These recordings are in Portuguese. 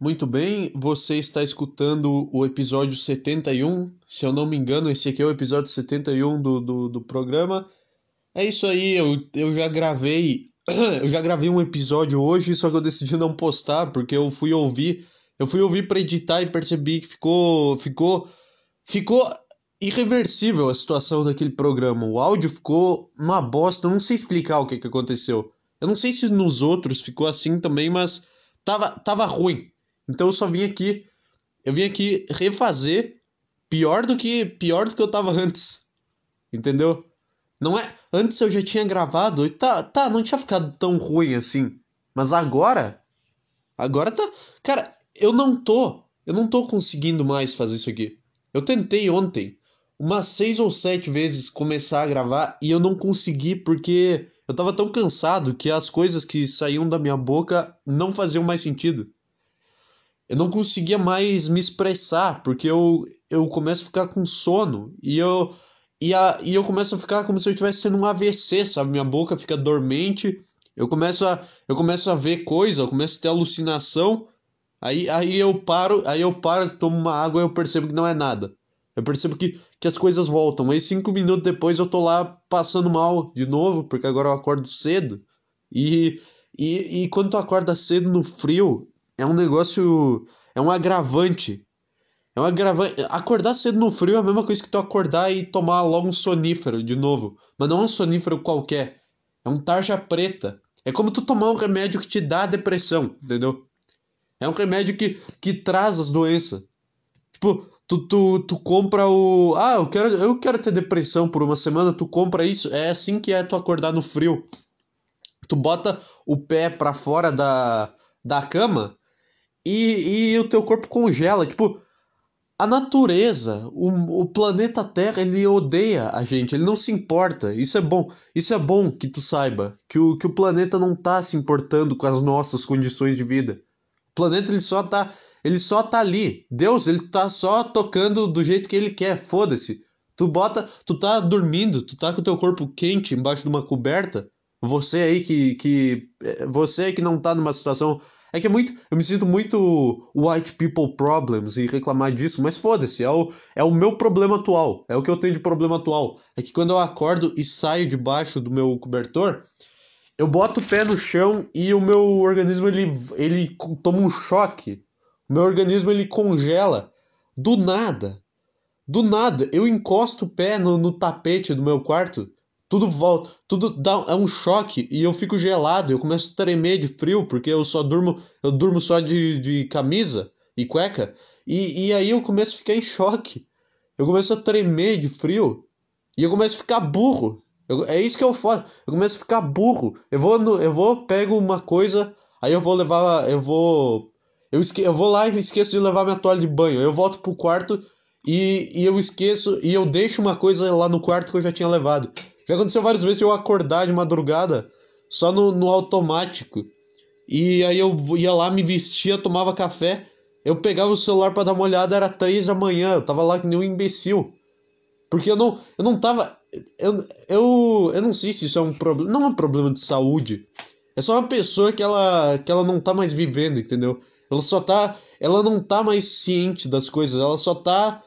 Muito bem, você está escutando o episódio 71. Se eu não me engano, esse aqui é o episódio 71 do, do, do programa. É isso aí, eu, eu já gravei. Eu já gravei um episódio hoje, só que eu decidi não postar, porque eu fui ouvir. Eu fui ouvir para editar e percebi que ficou. Ficou. Ficou irreversível a situação daquele programa. O áudio ficou uma bosta. Eu não sei explicar o que, que aconteceu. Eu não sei se nos outros ficou assim também, mas tava, tava ruim. Então eu só vim aqui, eu vim aqui refazer pior do que pior do que eu tava antes. Entendeu? Não é, antes eu já tinha gravado e tá, tá, não tinha ficado tão ruim assim. Mas agora, agora tá, cara, eu não tô, eu não tô conseguindo mais fazer isso aqui. Eu tentei ontem umas seis ou sete vezes começar a gravar e eu não consegui porque eu tava tão cansado que as coisas que saíam da minha boca não faziam mais sentido eu não conseguia mais me expressar, porque eu, eu começo a ficar com sono e eu, e, a, e eu começo a ficar como se eu estivesse tendo um AVC, sabe? Minha boca fica dormente, eu começo a, eu começo a ver coisa, eu começo a ter alucinação, aí, aí eu paro, aí eu paro, tomo uma água e eu percebo que não é nada. Eu percebo que, que as coisas voltam. Aí cinco minutos depois eu tô lá passando mal de novo, porque agora eu acordo cedo. E, e, e quando tu acorda cedo no frio, é um negócio. É um agravante. É um agravante. Acordar cedo no frio é a mesma coisa que tu acordar e tomar logo um sonífero de novo. Mas não é um sonífero qualquer. É um tarja preta. É como tu tomar um remédio que te dá depressão, entendeu? É um remédio que, que traz as doenças. Tipo, tu, tu, tu compra o. Ah, eu quero, eu quero ter depressão por uma semana, tu compra isso. É assim que é tu acordar no frio. Tu bota o pé pra fora da, da cama e, e o teu corpo congela. Tipo, a natureza, o, o planeta Terra, ele odeia a gente, ele não se importa. Isso é bom. Isso é bom que tu saiba. Que o, que o planeta não tá se importando com as nossas condições de vida. O planeta ele só tá. Ele só tá ali. Deus, ele tá só tocando do jeito que ele quer. Foda-se. Tu bota. Tu tá dormindo, tu tá com o teu corpo quente embaixo de uma coberta. Você aí que. que eh, você aí que não tá numa situação é que é muito. Eu me sinto muito white people problems e reclamar disso, mas foda-se, é o, é o meu problema atual. É o que eu tenho de problema atual. É que quando eu acordo e saio debaixo do meu cobertor, eu boto o pé no chão e o meu organismo ele, ele toma um choque. O meu organismo ele congela. Do nada. Do nada. Eu encosto o pé no, no tapete do meu quarto tudo volta, tudo dá é um choque e eu fico gelado, eu começo a tremer de frio porque eu só durmo, eu durmo só de, de camisa e cueca e, e aí eu começo a ficar em choque. Eu começo a tremer de frio e eu começo a ficar burro. Eu, é isso que eu faço. Eu começo a ficar burro. Eu vou no, eu vou pego uma coisa, aí eu vou levar, eu vou eu, esque, eu vou lá e esqueço de levar minha toalha de banho. Eu volto pro quarto e, e eu esqueço e eu deixo uma coisa lá no quarto que eu já tinha levado. Já aconteceu várias vezes eu acordar de madrugada só no, no automático. E aí eu ia lá, me vestia, tomava café. Eu pegava o celular para dar uma olhada, era três da manhã. Eu tava lá que nem um imbecil. Porque eu não, eu não tava. Eu, eu, eu não sei se isso é um problema. Não é um problema de saúde. É só uma pessoa que ela, que ela não tá mais vivendo, entendeu? Ela só tá. Ela não tá mais ciente das coisas. Ela só tá.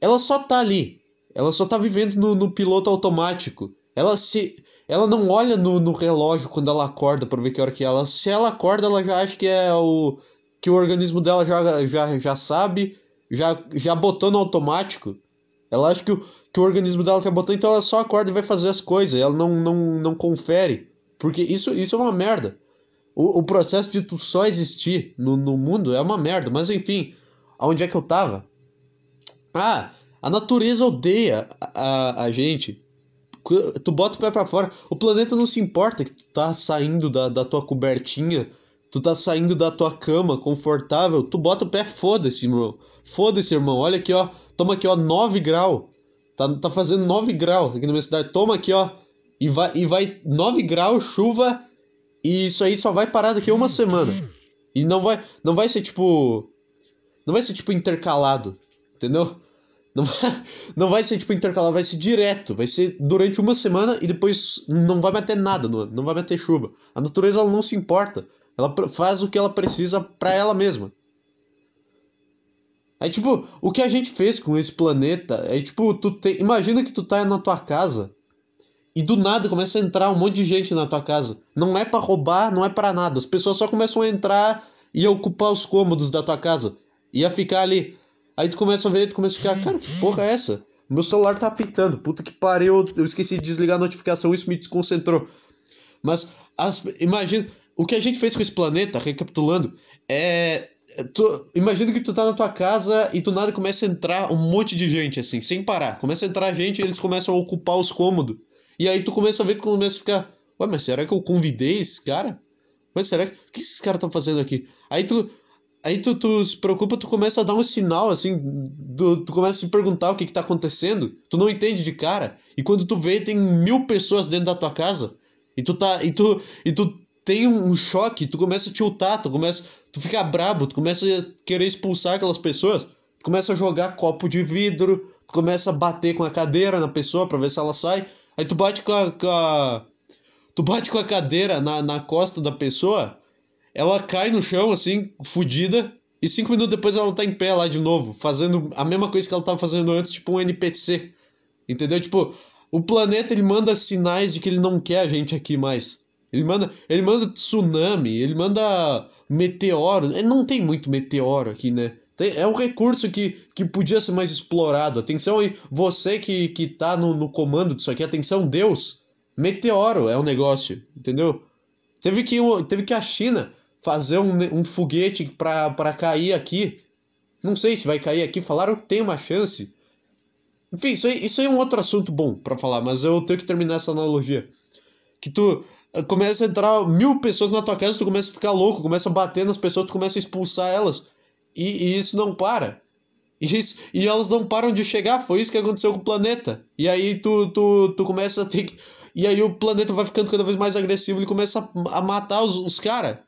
Ela só tá ali. Ela só tá vivendo no, no piloto automático. Ela se. Ela não olha no, no relógio quando ela acorda para ver que hora que é. ela. Se ela acorda, ela já acha que é o. que o organismo dela já, já, já sabe, já, já botou no automático. Ela acha que o, que o organismo dela tá botando, então ela só acorda e vai fazer as coisas. Ela não, não, não confere. Porque isso, isso é uma merda. O, o processo de tu só existir no, no mundo é uma merda. Mas enfim, aonde é que eu tava? Ah, a natureza odeia a, a gente. Tu bota o pé pra fora. O planeta não se importa que tu tá saindo da, da tua cobertinha. Tu tá saindo da tua cama confortável. Tu bota o pé, foda-se, irmão. Foda-se, irmão. Olha aqui, ó. Toma aqui, ó, 9 graus. Tá, tá fazendo 9 graus aqui na minha cidade. Toma aqui, ó. E vai, e vai 9 graus, chuva. E isso aí só vai parar daqui a uma semana. E não vai, não vai ser tipo. Não vai ser tipo intercalado. Entendeu? Não vai, não vai ser tipo intercalado, vai ser direto. Vai ser durante uma semana e depois não vai bater nada não vai bater chuva. A natureza ela não se importa. Ela faz o que ela precisa para ela mesma. Aí, tipo, o que a gente fez com esse planeta é, tipo, tu tem... imagina que tu tá na tua casa e do nada começa a entrar um monte de gente na tua casa. Não é para roubar, não é para nada. As pessoas só começam a entrar e ocupar os cômodos da tua casa. Ia ficar ali. Aí tu começa a ver, tu começa a ficar, cara, que porra é essa? Meu celular tá apitando. Puta que pariu, eu esqueci de desligar a notificação, isso me desconcentrou. Mas as, imagina, o que a gente fez com esse planeta, recapitulando, é Tu, imagina que tu tá na tua casa e do nada começa a entrar um monte de gente, assim, sem parar. Começa a entrar gente e eles começam a ocupar os cômodos. E aí tu começa a ver que começa a ficar. Ué, mas será que eu convidei esse cara? Mas será que. O que esses caras estão fazendo aqui? Aí tu. Aí tu, tu se preocupa, tu começa a dar um sinal, assim, tu, tu começa a se perguntar o que, que tá acontecendo, tu não entende de cara, e quando tu vê, tem mil pessoas dentro da tua casa, e tu tá. E tu, e tu tem um choque, tu começa a tiltar, tu começa. Tu fica brabo, tu começa a querer expulsar aquelas pessoas, tu começa a jogar copo de vidro, tu começa a bater com a cadeira na pessoa para ver se ela sai. Aí tu bate com a. Com a tu bate com a cadeira na, na costa da pessoa, ela cai no chão, assim, fodida, e cinco minutos depois ela tá em pé lá de novo, fazendo a mesma coisa que ela tava fazendo antes, tipo um NPC. Entendeu? Tipo, o planeta ele manda sinais de que ele não quer a gente aqui mais. Ele manda, ele manda tsunami, ele manda meteoro. Ele não tem muito meteoro aqui, né? Tem, é um recurso que, que podia ser mais explorado. Atenção aí, você que, que tá no, no comando disso aqui, atenção, Deus. Meteoro é um negócio, entendeu? Teve que, teve que a China fazer um, um foguete para cair aqui. Não sei se vai cair aqui, falaram que tem uma chance. Enfim, isso aí, isso aí é um outro assunto bom para falar, mas eu tenho que terminar essa analogia. Que tu eh, começa a entrar mil pessoas na tua casa, tu começa a ficar louco, começa a bater nas pessoas, tu começa a expulsar elas. E, e isso não para. E, isso, e elas não param de chegar, foi isso que aconteceu com o planeta. E aí tu, tu, tu começa a ter que. E aí o planeta vai ficando cada vez mais agressivo, ele começa a, a matar os, os caras.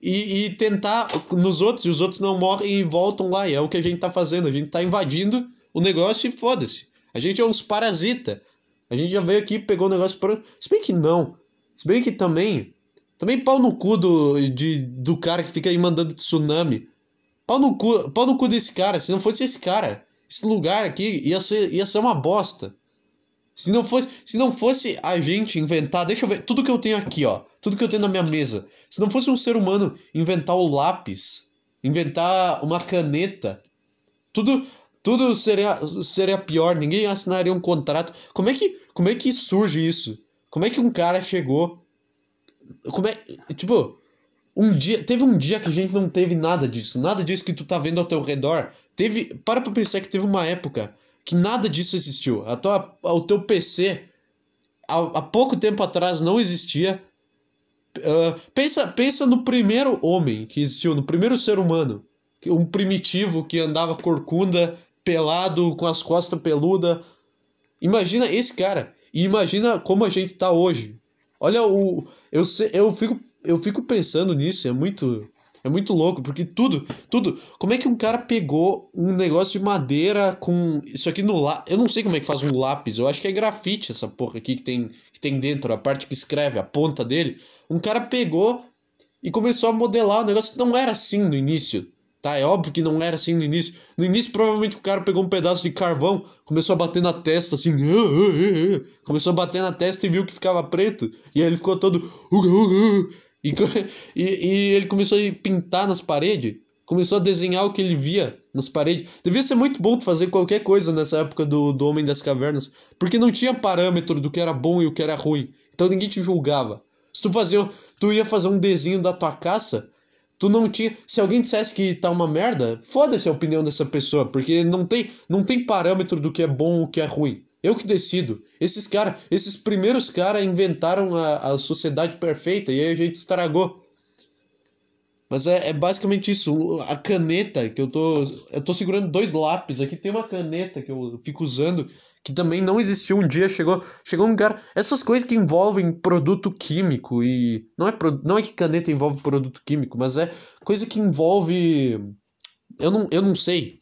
E, e tentar nos outros, e os outros não morrem e voltam lá. E é o que a gente tá fazendo. A gente tá invadindo o negócio e foda-se. A gente é uns parasita. A gente já veio aqui, pegou o negócio pronto. Se bem que não. Se bem que também. Também pau no cu do, de, do cara que fica aí mandando tsunami. Pau no, cu, pau no cu desse cara. Se não fosse esse cara, esse lugar aqui ia ser, ia ser uma bosta. Se não fosse, se não fosse a gente inventar, deixa eu ver, tudo que eu tenho aqui, ó, tudo que eu tenho na minha mesa. Se não fosse um ser humano inventar o lápis, inventar uma caneta, tudo tudo seria seria pior, ninguém assinaria um contrato. Como é que como é que surge isso? Como é que um cara chegou como é, tipo, um dia, teve um dia que a gente não teve nada disso, nada disso que tu tá vendo ao teu redor. Teve, para pra pensar que teve uma época que nada disso existiu. A tua, o teu PC há, há pouco tempo atrás não existia. Uh, pensa, pensa no primeiro homem que existiu, no primeiro ser humano, um primitivo que andava corcunda, pelado, com as costas peludas. Imagina esse cara e imagina como a gente tá hoje. Olha o eu eu fico eu fico pensando nisso, é muito é muito louco, porque tudo, tudo. Como é que um cara pegou um negócio de madeira com isso aqui no lápis? Eu não sei como é que faz um lápis. Eu acho que é grafite essa porra aqui que tem, que tem dentro, a parte que escreve, a ponta dele. Um cara pegou e começou a modelar o negócio. Não era assim no início, tá? É óbvio que não era assim no início. No início, provavelmente o cara pegou um pedaço de carvão, começou a bater na testa assim. Ah, ah, ah, começou a bater na testa e viu que ficava preto. E aí ele ficou todo. E, e, e ele começou a pintar nas paredes, começou a desenhar o que ele via nas paredes. Devia ser muito bom fazer qualquer coisa nessa época do, do Homem das Cavernas, porque não tinha parâmetro do que era bom e o que era ruim. Então ninguém te julgava. Se tu fazia, tu ia fazer um desenho da tua caça, tu não tinha. Se alguém dissesse que tá uma merda, foda-se a opinião dessa pessoa, porque não tem, não tem parâmetro do que é bom e o que é ruim. Eu que decido. Esses caras, esses primeiros caras inventaram a, a sociedade perfeita e aí a gente estragou. Mas é, é, basicamente isso. A caneta que eu tô. Eu tô segurando dois lápis. Aqui tem uma caneta que eu fico usando. Que também não existiu um dia. Chegou, chegou um cara. Essas coisas que envolvem produto químico. E. Não é, não é que caneta envolve produto químico, mas é coisa que envolve. Eu não, eu não sei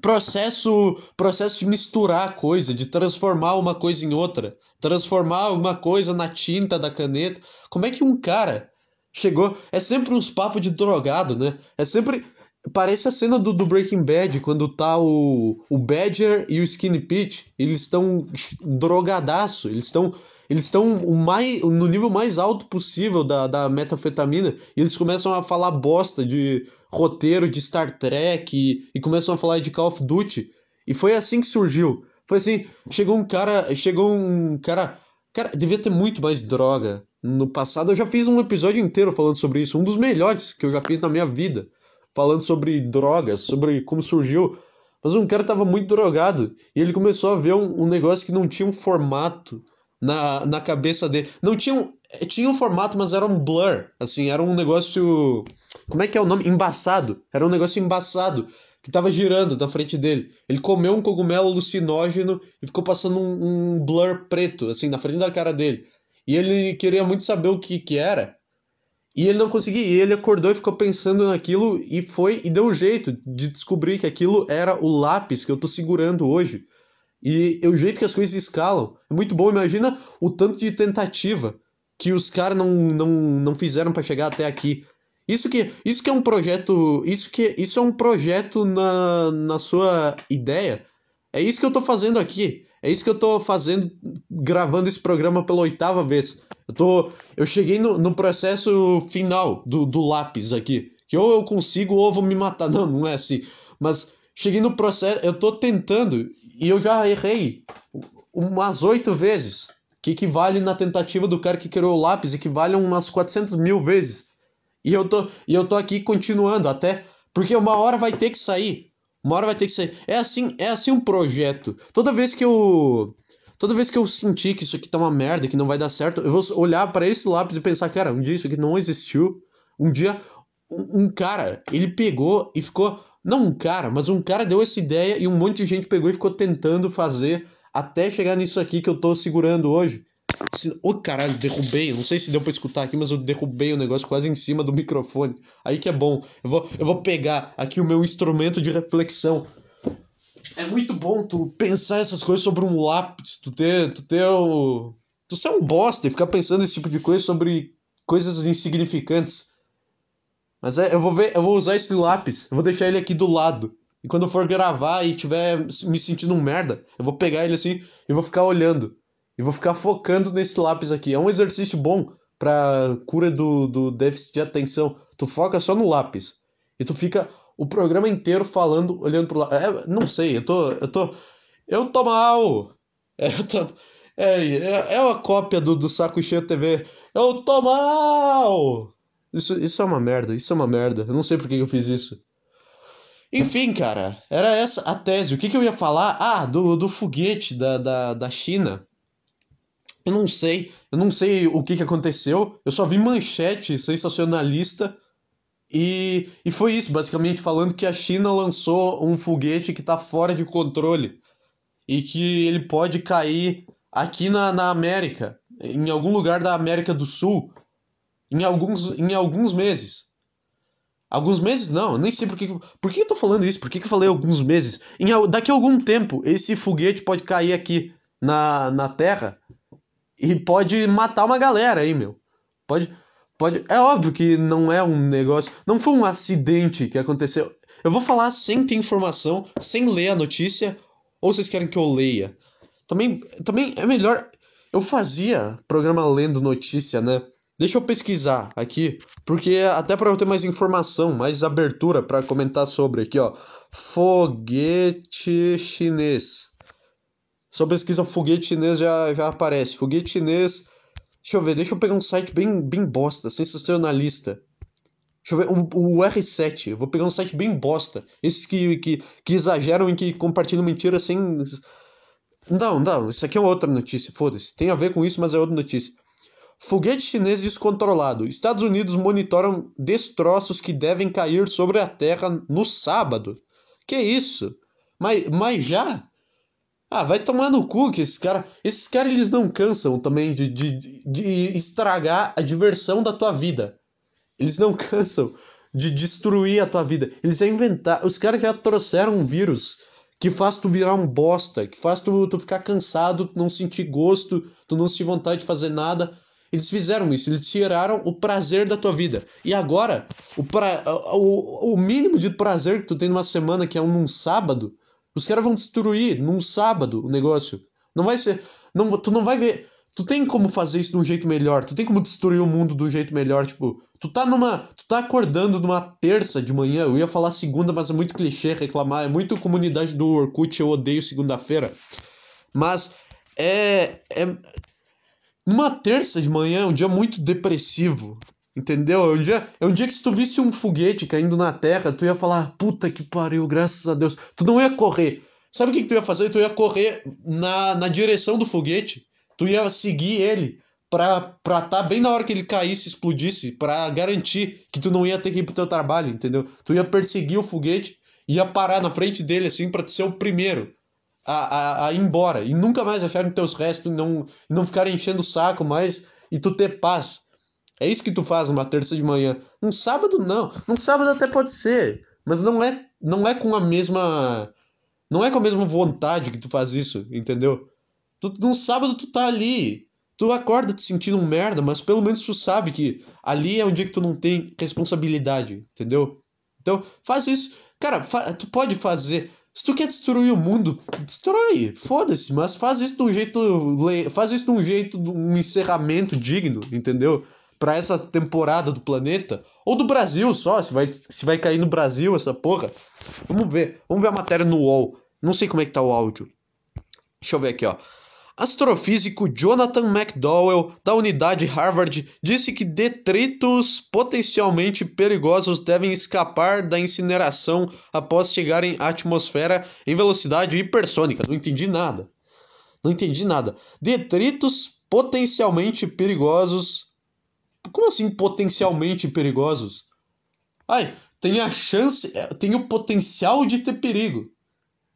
processo processo de misturar coisa, de transformar uma coisa em outra, transformar uma coisa na tinta da caneta. Como é que um cara chegou? É sempre uns papos de drogado, né? É sempre parece a cena do, do Breaking Bad, quando tá o, o Badger e o Skinny Pete, eles estão drogadaço, eles estão eles estão no nível mais alto possível da, da metafetamina e eles começam a falar bosta de roteiro de Star Trek e, e começam a falar de Call of Duty. E foi assim que surgiu. Foi assim, chegou um cara, chegou um cara, cara, devia ter muito mais droga no passado. Eu já fiz um episódio inteiro falando sobre isso, um dos melhores que eu já fiz na minha vida, falando sobre drogas, sobre como surgiu. Mas um cara tava muito drogado e ele começou a ver um, um negócio que não tinha um formato na, na cabeça dele. Não tinha um, tinha um formato, mas era um blur, assim, era um negócio, como é que é o nome? Embaçado. Era um negócio embaçado que tava girando na frente dele. Ele comeu um cogumelo alucinógeno e ficou passando um, um blur preto, assim, na frente da cara dele. E ele queria muito saber o que que era. E ele não conseguia. E ele acordou e ficou pensando naquilo e foi e deu um jeito de descobrir que aquilo era o lápis que eu tô segurando hoje. E o jeito que as coisas escalam é muito bom. Imagina o tanto de tentativa que os caras não, não, não fizeram para chegar até aqui. Isso que, isso que é um projeto. Isso que isso é um projeto na, na sua ideia. É isso que eu tô fazendo aqui. É isso que eu tô fazendo, gravando esse programa pela oitava vez. Eu tô. Eu cheguei no, no processo final do, do lápis aqui. Que ou eu consigo ou vou me matar. Não, não é assim. Mas cheguei no processo. Eu tô tentando e eu já errei umas oito vezes. Que equivale na tentativa do cara que criou o lápis, equivale a umas 400 mil vezes. E eu tô, e eu tô aqui continuando até. Porque uma hora vai ter que sair. Uma hora vai ter que sair. É assim, é assim um projeto. Toda vez que eu. Toda vez que eu sentir que isso aqui tá uma merda, que não vai dar certo, eu vou olhar para esse lápis e pensar, cara, um dia isso aqui não existiu. Um dia um, um cara, ele pegou e ficou não um cara, mas um cara deu essa ideia e um monte de gente pegou e ficou tentando fazer até chegar nisso aqui que eu tô segurando hoje. Ô oh, caralho, derrubei. Não sei se deu pra escutar aqui, mas eu derrubei o negócio quase em cima do microfone. Aí que é bom. Eu vou, eu vou pegar aqui o meu instrumento de reflexão. É muito bom tu pensar essas coisas sobre um lápis, tu ter, tu ter o... Tu ser um bosta e ficar pensando esse tipo de coisa sobre coisas insignificantes. Mas é, eu vou ver, eu vou usar esse lápis, eu vou deixar ele aqui do lado. E quando eu for gravar e tiver me sentindo um merda, eu vou pegar ele assim e vou ficar olhando. E vou ficar focando nesse lápis aqui. É um exercício bom pra cura do, do déficit de atenção. Tu foca só no lápis. E tu fica o programa inteiro falando, olhando pro lado. É, não sei, eu tô. Eu tô. Eu tô mal! É, eu tô, é, é, é uma cópia do, do Saco Cheio TV. Eu tô mal! Isso, isso é uma merda, isso é uma merda. Eu não sei por que eu fiz isso. Enfim, cara, era essa a tese. O que, que eu ia falar? Ah, do, do foguete da, da, da China. Eu não sei. Eu não sei o que, que aconteceu. Eu só vi manchete sensacionalista. E, e foi isso, basicamente, falando que a China lançou um foguete que está fora de controle. E que ele pode cair aqui na, na América, em algum lugar da América do Sul, em alguns, em alguns meses. Alguns meses não, nem sei por que. Por que eu tô falando isso? Por que, que eu falei alguns meses? Em, daqui a algum tempo, esse foguete pode cair aqui na, na Terra e pode matar uma galera aí, meu. Pode. Pode. É óbvio que não é um negócio. Não foi um acidente que aconteceu. Eu vou falar sem ter informação, sem ler a notícia, ou vocês querem que eu leia? Também, também é melhor. Eu fazia programa lendo notícia, né? Deixa eu pesquisar aqui, porque até para eu ter mais informação, mais abertura para comentar sobre aqui, ó. Foguete chinês. Eu pesquisa foguete chinês já, já aparece. Foguete chinês. Deixa eu ver, deixa eu pegar um site bem, bem bosta, sensacionalista. Deixa eu ver, o, o R7. Eu vou pegar um site bem bosta. Esses que, que, que exageram e que compartilham mentiras sem. Não, não, isso aqui é outra notícia, foda-se. Tem a ver com isso, mas é outra notícia. Foguete chinês descontrolado. Estados Unidos monitoram destroços que devem cair sobre a Terra no sábado. Que isso? Mas, mas já? Ah, vai tomar no cu que esses caras. Esses caras eles não cansam também de, de, de estragar a diversão da tua vida. Eles não cansam de destruir a tua vida. Eles já inventaram. Os caras já trouxeram um vírus que faz tu virar um bosta, que faz tu, tu ficar cansado, tu não sentir gosto, tu não sentir vontade de fazer nada. Eles fizeram isso, eles tiraram o prazer da tua vida. E agora, o, pra, o, o mínimo de prazer que tu tem numa semana, que é um num sábado, os caras vão destruir num sábado o negócio. Não vai ser. Não, tu não vai ver. Tu tem como fazer isso de um jeito melhor. Tu tem como destruir o mundo de um jeito melhor. Tipo, tu tá numa. Tu tá acordando numa terça de manhã. Eu ia falar segunda, mas é muito clichê reclamar. É muito comunidade do Orkut, eu odeio segunda-feira. Mas é. É. Numa terça de manhã é um dia muito depressivo. Entendeu? É um, dia, é um dia que se tu visse um foguete caindo na Terra, tu ia falar, puta que pariu, graças a Deus. Tu não ia correr. Sabe o que, que tu ia fazer? Tu ia correr na, na direção do foguete tu ia seguir ele pra estar tá bem na hora que ele caísse, explodisse, para garantir que tu não ia ter que ir pro teu trabalho, entendeu? Tu ia perseguir o foguete, ia parar na frente dele assim para ser o primeiro a, a, a, ir embora e nunca mais acharem teus restos não, não ficar enchendo o saco mais e tu ter paz. É isso que tu faz uma terça de manhã. Um sábado não. Um sábado até pode ser, mas não é não é com a mesma não é com a mesma vontade que tu faz isso, entendeu? Tu, num sábado tu tá ali. Tu acorda te sentindo um merda, mas pelo menos tu sabe que ali é um dia que tu não tem responsabilidade, entendeu? Então, faz isso. Cara, fa tu pode fazer. Se tu quer destruir o mundo, destrói. Foda-se, mas faz isso de um jeito. Faz isso de um jeito, de um encerramento digno, entendeu? Pra essa temporada do planeta. Ou do Brasil só, se vai, se vai cair no Brasil essa porra. Vamos ver. Vamos ver a matéria no UOL. Não sei como é que tá o áudio. Deixa eu ver aqui, ó. Astrofísico Jonathan McDowell, da unidade Harvard, disse que detritos potencialmente perigosos devem escapar da incineração após chegarem à atmosfera em velocidade hipersônica. Não entendi nada. Não entendi nada. Detritos potencialmente perigosos. Como assim potencialmente perigosos? Ai, tem a chance, é, tem o potencial de ter perigo.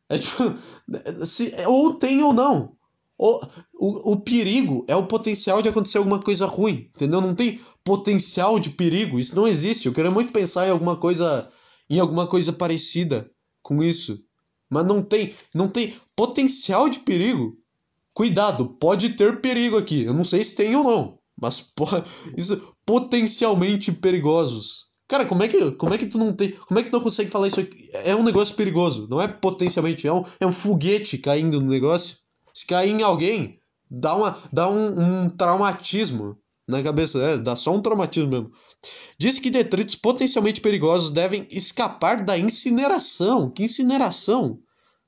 É tipo, se, ou tem ou não. O, o, o perigo é o potencial de acontecer alguma coisa ruim, entendeu? Não tem potencial de perigo, isso não existe. Eu quero muito pensar em alguma coisa, em alguma coisa parecida com isso, mas não tem, não tem potencial de perigo. Cuidado, pode ter perigo aqui. Eu não sei se tem ou não, mas isso potencialmente perigosos. Cara, como é que, como é que tu não tem, como é que tu não consegue falar isso aqui? É um negócio perigoso, não é potencialmente, é um, é um foguete caindo no negócio. Se cair em alguém, dá, uma, dá um, um traumatismo na cabeça, é, dá só um traumatismo mesmo. Diz que detritos potencialmente perigosos devem escapar da incineração. Que incineração?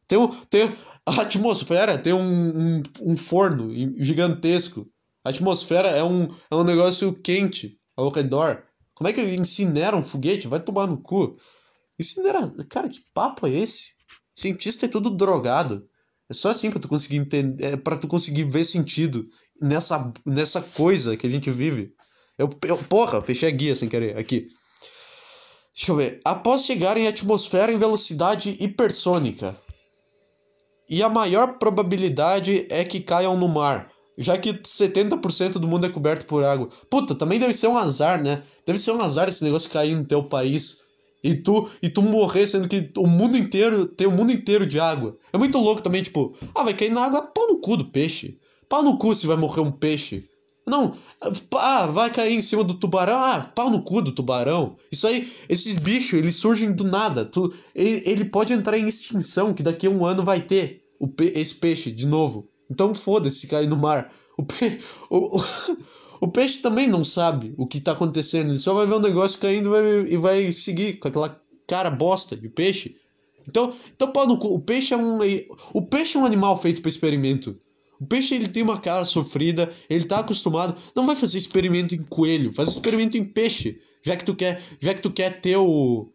Tem, um, tem a atmosfera, tem um, um, um forno gigantesco. A atmosfera é um, é um negócio quente ao redor. Como é que incinera um foguete? Vai tomar no cu. Incinera... Cara, que papo é esse? Cientista é tudo drogado. É só assim para tu conseguir entender, é para tu conseguir ver sentido nessa, nessa coisa que a gente vive. Eu, eu, porra, fechei a guia sem querer aqui. Deixa eu ver. Após chegarem à atmosfera em velocidade hipersônica. E a maior probabilidade é que caiam no mar, já que 70% do mundo é coberto por água. Puta, também deve ser um azar, né? Deve ser um azar esse negócio cair no teu país e tu, e tu morrer sendo que o mundo inteiro tem o mundo inteiro de água. É muito louco também, tipo, ah, vai cair na água, pau no cu do peixe. Pau no cu se vai morrer um peixe. Não, ah, vai cair em cima do tubarão, ah, pau no cu do tubarão. Isso aí, esses bichos, eles surgem do nada. Tu, ele, ele pode entrar em extinção, que daqui a um ano vai ter o pe esse peixe de novo. Então foda-se cair no mar. O, pe o, o, o peixe também não sabe o que está acontecendo, ele só vai ver um negócio caindo e vai, e vai seguir com aquela cara bosta de peixe. Então, então pau no cu. O peixe é um o peixe é um animal feito para experimento. O peixe ele tem uma cara sofrida, ele tá acostumado, não vai fazer experimento em coelho, faz experimento em peixe, já que tu quer, já que tu quer ter o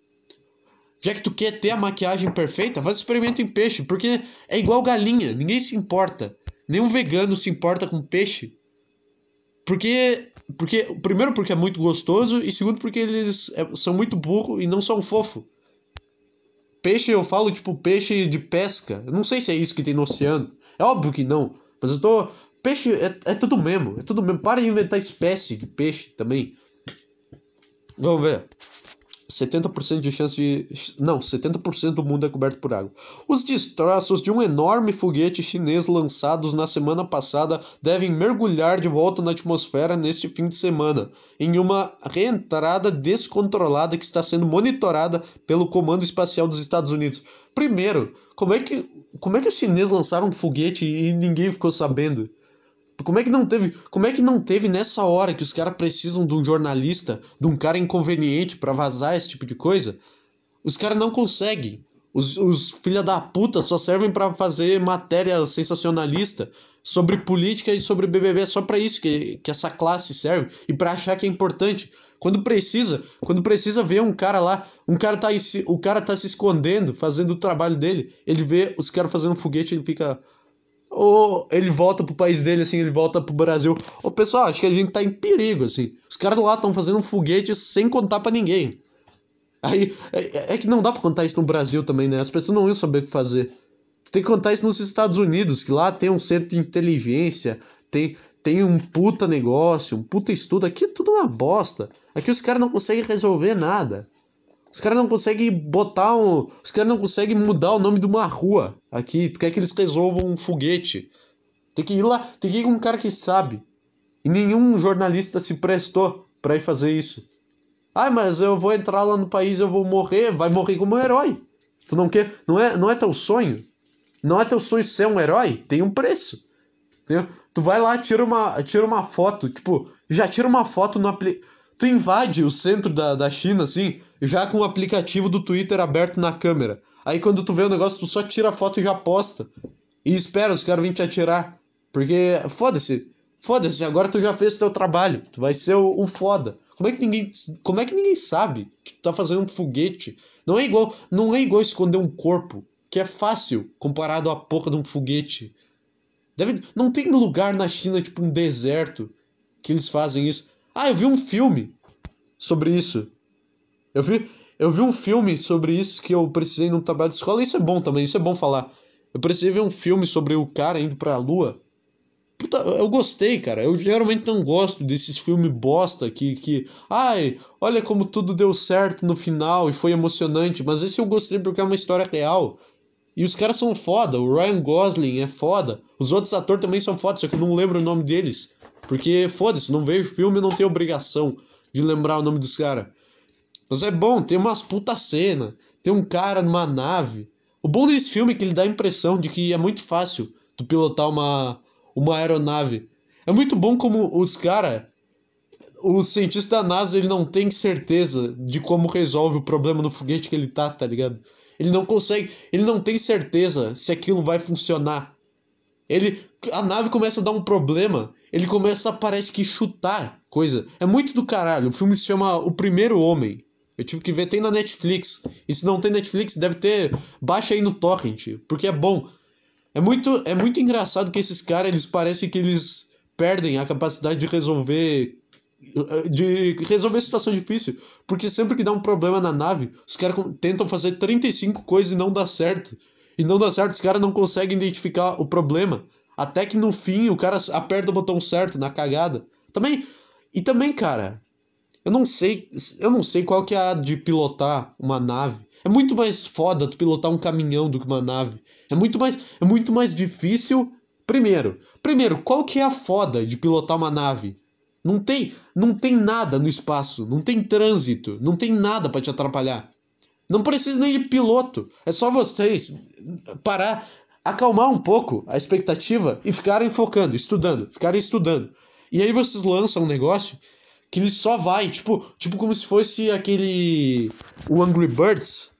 já que tu quer ter a maquiagem perfeita, faz experimento em peixe, porque é igual galinha, ninguém se importa. Nenhum vegano se importa com peixe. Porque, porque. Primeiro, porque é muito gostoso, e segundo, porque eles é, são muito burros e não são fofo. Peixe, eu falo tipo peixe de pesca. Eu não sei se é isso que tem no oceano. É óbvio que não. Mas eu tô. Peixe é, é tudo mesmo. É tudo mesmo. Para de inventar espécie de peixe também. Vamos ver. 70% de chance de. Não, 70% do mundo é coberto por água. Os destroços de um enorme foguete chinês lançados na semana passada devem mergulhar de volta na atmosfera neste fim de semana, em uma reentrada descontrolada que está sendo monitorada pelo Comando Espacial dos Estados Unidos. Primeiro, como é que, como é que os chineses lançaram um foguete e ninguém ficou sabendo? Como é que não teve, como é que não teve nessa hora que os caras precisam de um jornalista, de um cara inconveniente para vazar esse tipo de coisa? Os caras não conseguem. Os, os filha da puta só servem para fazer matéria sensacionalista sobre política e sobre BBB. É só para isso que, que essa classe serve e para achar que é importante. Quando precisa, quando precisa ver um cara lá, um cara tá o cara tá se escondendo, fazendo o trabalho dele. Ele vê os caras fazendo foguete, ele fica ou ele volta pro país dele, assim, ele volta pro Brasil. Ô, pessoal, acho que a gente tá em perigo, assim. Os caras lá estão fazendo um foguete sem contar para ninguém. Aí, é, é, que não dá pra contar isso no Brasil também, né? As pessoas não iam saber o que fazer. Tem que contar isso nos Estados Unidos, que lá tem um centro de inteligência, tem, tem um puta negócio, um puta estudo. Aqui é tudo uma bosta. Aqui os caras não conseguem resolver nada. Os caras não conseguem botar um. Os caras não conseguem mudar o nome de uma rua aqui. Tu quer que eles resolvam um foguete. Tem que ir lá, tem que ir com um cara que sabe. E nenhum jornalista se prestou para ir fazer isso. Ah, mas eu vou entrar lá no país, eu vou morrer, vai morrer como um herói. Tu não quer, não é, não é teu sonho? Não é teu sonho ser um herói? Tem um preço. Entendeu? Tu vai lá, tira uma, tira uma foto, tipo, já tira uma foto no aplicativo Tu invade o centro da, da China, assim, já com o aplicativo do Twitter aberto na câmera. Aí quando tu vê o negócio, tu só tira a foto e já posta. E espera os caras virem te atirar. Porque, foda-se. Foda-se, agora tu já fez teu trabalho. Tu vai ser o, o foda. Como é que ninguém, como é que ninguém sabe que tu tá fazendo um foguete? Não é igual, não é igual esconder um corpo, que é fácil comparado à porra de um foguete. Deve, não tem lugar na China, tipo um deserto, que eles fazem isso. Ah, eu vi um filme sobre isso. Eu vi, eu vi um filme sobre isso que eu precisei num trabalho de escola. Isso é bom também, isso é bom falar. Eu precisei ver um filme sobre o cara indo pra lua. Puta, eu gostei, cara. Eu geralmente não gosto desses filmes bosta que, que. Ai, olha como tudo deu certo no final e foi emocionante. Mas esse eu gostei porque é uma história real. E os caras são foda. O Ryan Gosling é foda. Os outros atores também são foda, só que eu não lembro o nome deles. Porque, foda-se, não vejo filme não tenho obrigação de lembrar o nome dos caras. Mas é bom, tem umas puta cena, tem um cara numa nave. O bom desse filme é que ele dá a impressão de que é muito fácil tu pilotar uma, uma aeronave. É muito bom como os caras. O cientista da NASA ele não tem certeza de como resolve o problema no foguete que ele tá, tá ligado? Ele não consegue, ele não tem certeza se aquilo vai funcionar. Ele, a nave começa a dar um problema, ele começa a parece que chutar coisa. É muito do caralho. O filme se chama O Primeiro Homem. Eu tive que ver, tem na Netflix. E se não tem Netflix, deve ter. Baixa aí no Torrent, porque é bom. É muito, é muito engraçado que esses caras, eles parecem que eles perdem a capacidade de resolver de resolver situação difícil, porque sempre que dá um problema na nave, os caras tentam fazer 35 coisas e não dá certo. E não dá certo, os caras não conseguem identificar o problema. Até que no fim o cara aperta o botão certo na cagada. Também. E também, cara, eu não sei, eu não sei qual que é a de pilotar uma nave. É muito mais foda tu pilotar um caminhão do que uma nave. É muito mais, é muito mais difícil. Primeiro, primeiro, qual que é a foda de pilotar uma nave? Não tem, não tem nada no espaço, não tem trânsito, não tem nada para te atrapalhar. Não precisa nem de piloto. É só vocês parar, acalmar um pouco a expectativa e ficarem focando, estudando, ficarem estudando. E aí vocês lançam um negócio que ele só vai, tipo, tipo como se fosse aquele o Angry Birds.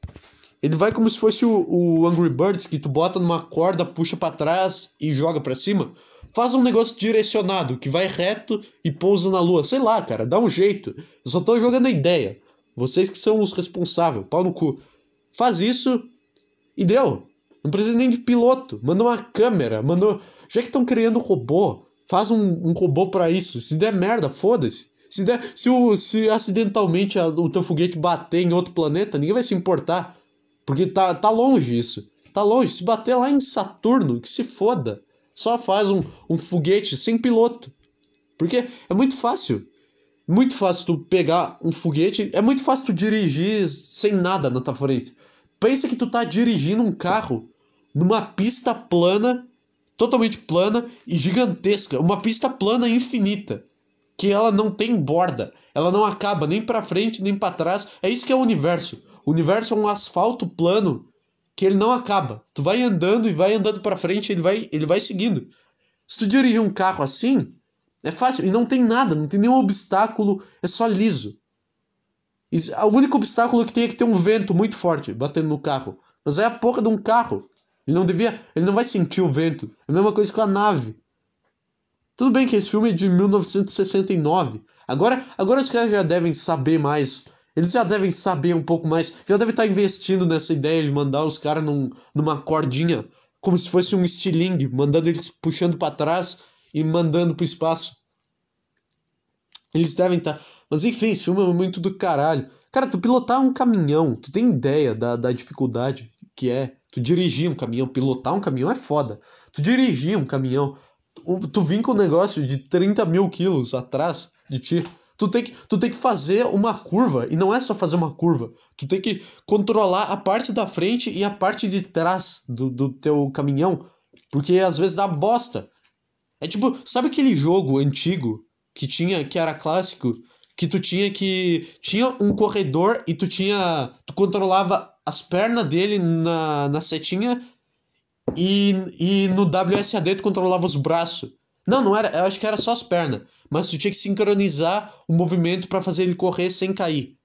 Ele vai como se fosse o, o Angry Birds que tu bota numa corda, puxa para trás e joga para cima. Faz um negócio direcionado que vai reto e pousa na lua. Sei lá, cara, dá um jeito. Eu só tô jogando a ideia. Vocês que são os responsáveis, pau no cu. Faz isso e deu. Não precisa nem de piloto. Manda uma câmera. Manda... Já que estão criando robô, faz um, um robô para isso. Se der merda, foda-se. Se, der, se, o, se acidentalmente a, o teu foguete bater em outro planeta, ninguém vai se importar. Porque tá, tá longe isso. Tá longe. Se bater lá em Saturno, que se foda. Só faz um, um foguete sem piloto. Porque é muito fácil. Muito fácil tu pegar um foguete, é muito fácil tu dirigir sem nada na tua frente. Pensa que tu tá dirigindo um carro numa pista plana, totalmente plana e gigantesca, uma pista plana infinita, que ela não tem borda, ela não acaba nem para frente nem para trás. É isso que é o universo. O universo é um asfalto plano que ele não acaba. Tu vai andando e vai andando para frente, ele vai, ele vai seguindo. Se tu dirigir um carro assim, é fácil e não tem nada, não tem nenhum obstáculo, é só liso. O único obstáculo que tem é que ter um vento muito forte batendo no carro. Mas é a porra de um carro. Ele não devia, ele não vai sentir o vento. É a mesma coisa com a nave. Tudo bem que esse filme é de 1969. Agora, agora os caras já devem saber mais eles já devem saber um pouco mais, já devem estar investindo nessa ideia de mandar os caras num, numa cordinha, como se fosse um estilingue, mandando eles puxando para trás e mandando pro espaço. Eles devem estar. Mas enfim, esse filme é muito do caralho. Cara, tu pilotar um caminhão, tu tem ideia da, da dificuldade que é tu dirigir um caminhão, pilotar um caminhão é foda. Tu dirigir um caminhão, tu, tu vem com um negócio de 30 mil quilos atrás de ti Tu tem, que, tu tem que fazer uma curva, e não é só fazer uma curva. Tu tem que controlar a parte da frente e a parte de trás do, do teu caminhão, porque às vezes dá bosta. É tipo, sabe aquele jogo antigo que tinha, que era clássico, que tu tinha que tinha um corredor e tu tinha, tu controlava as pernas dele na, na setinha e, e no WSAD tu controlava os braços. Não, não era, eu acho que era só as pernas mas tu tinha que sincronizar o movimento para fazer ele correr sem cair.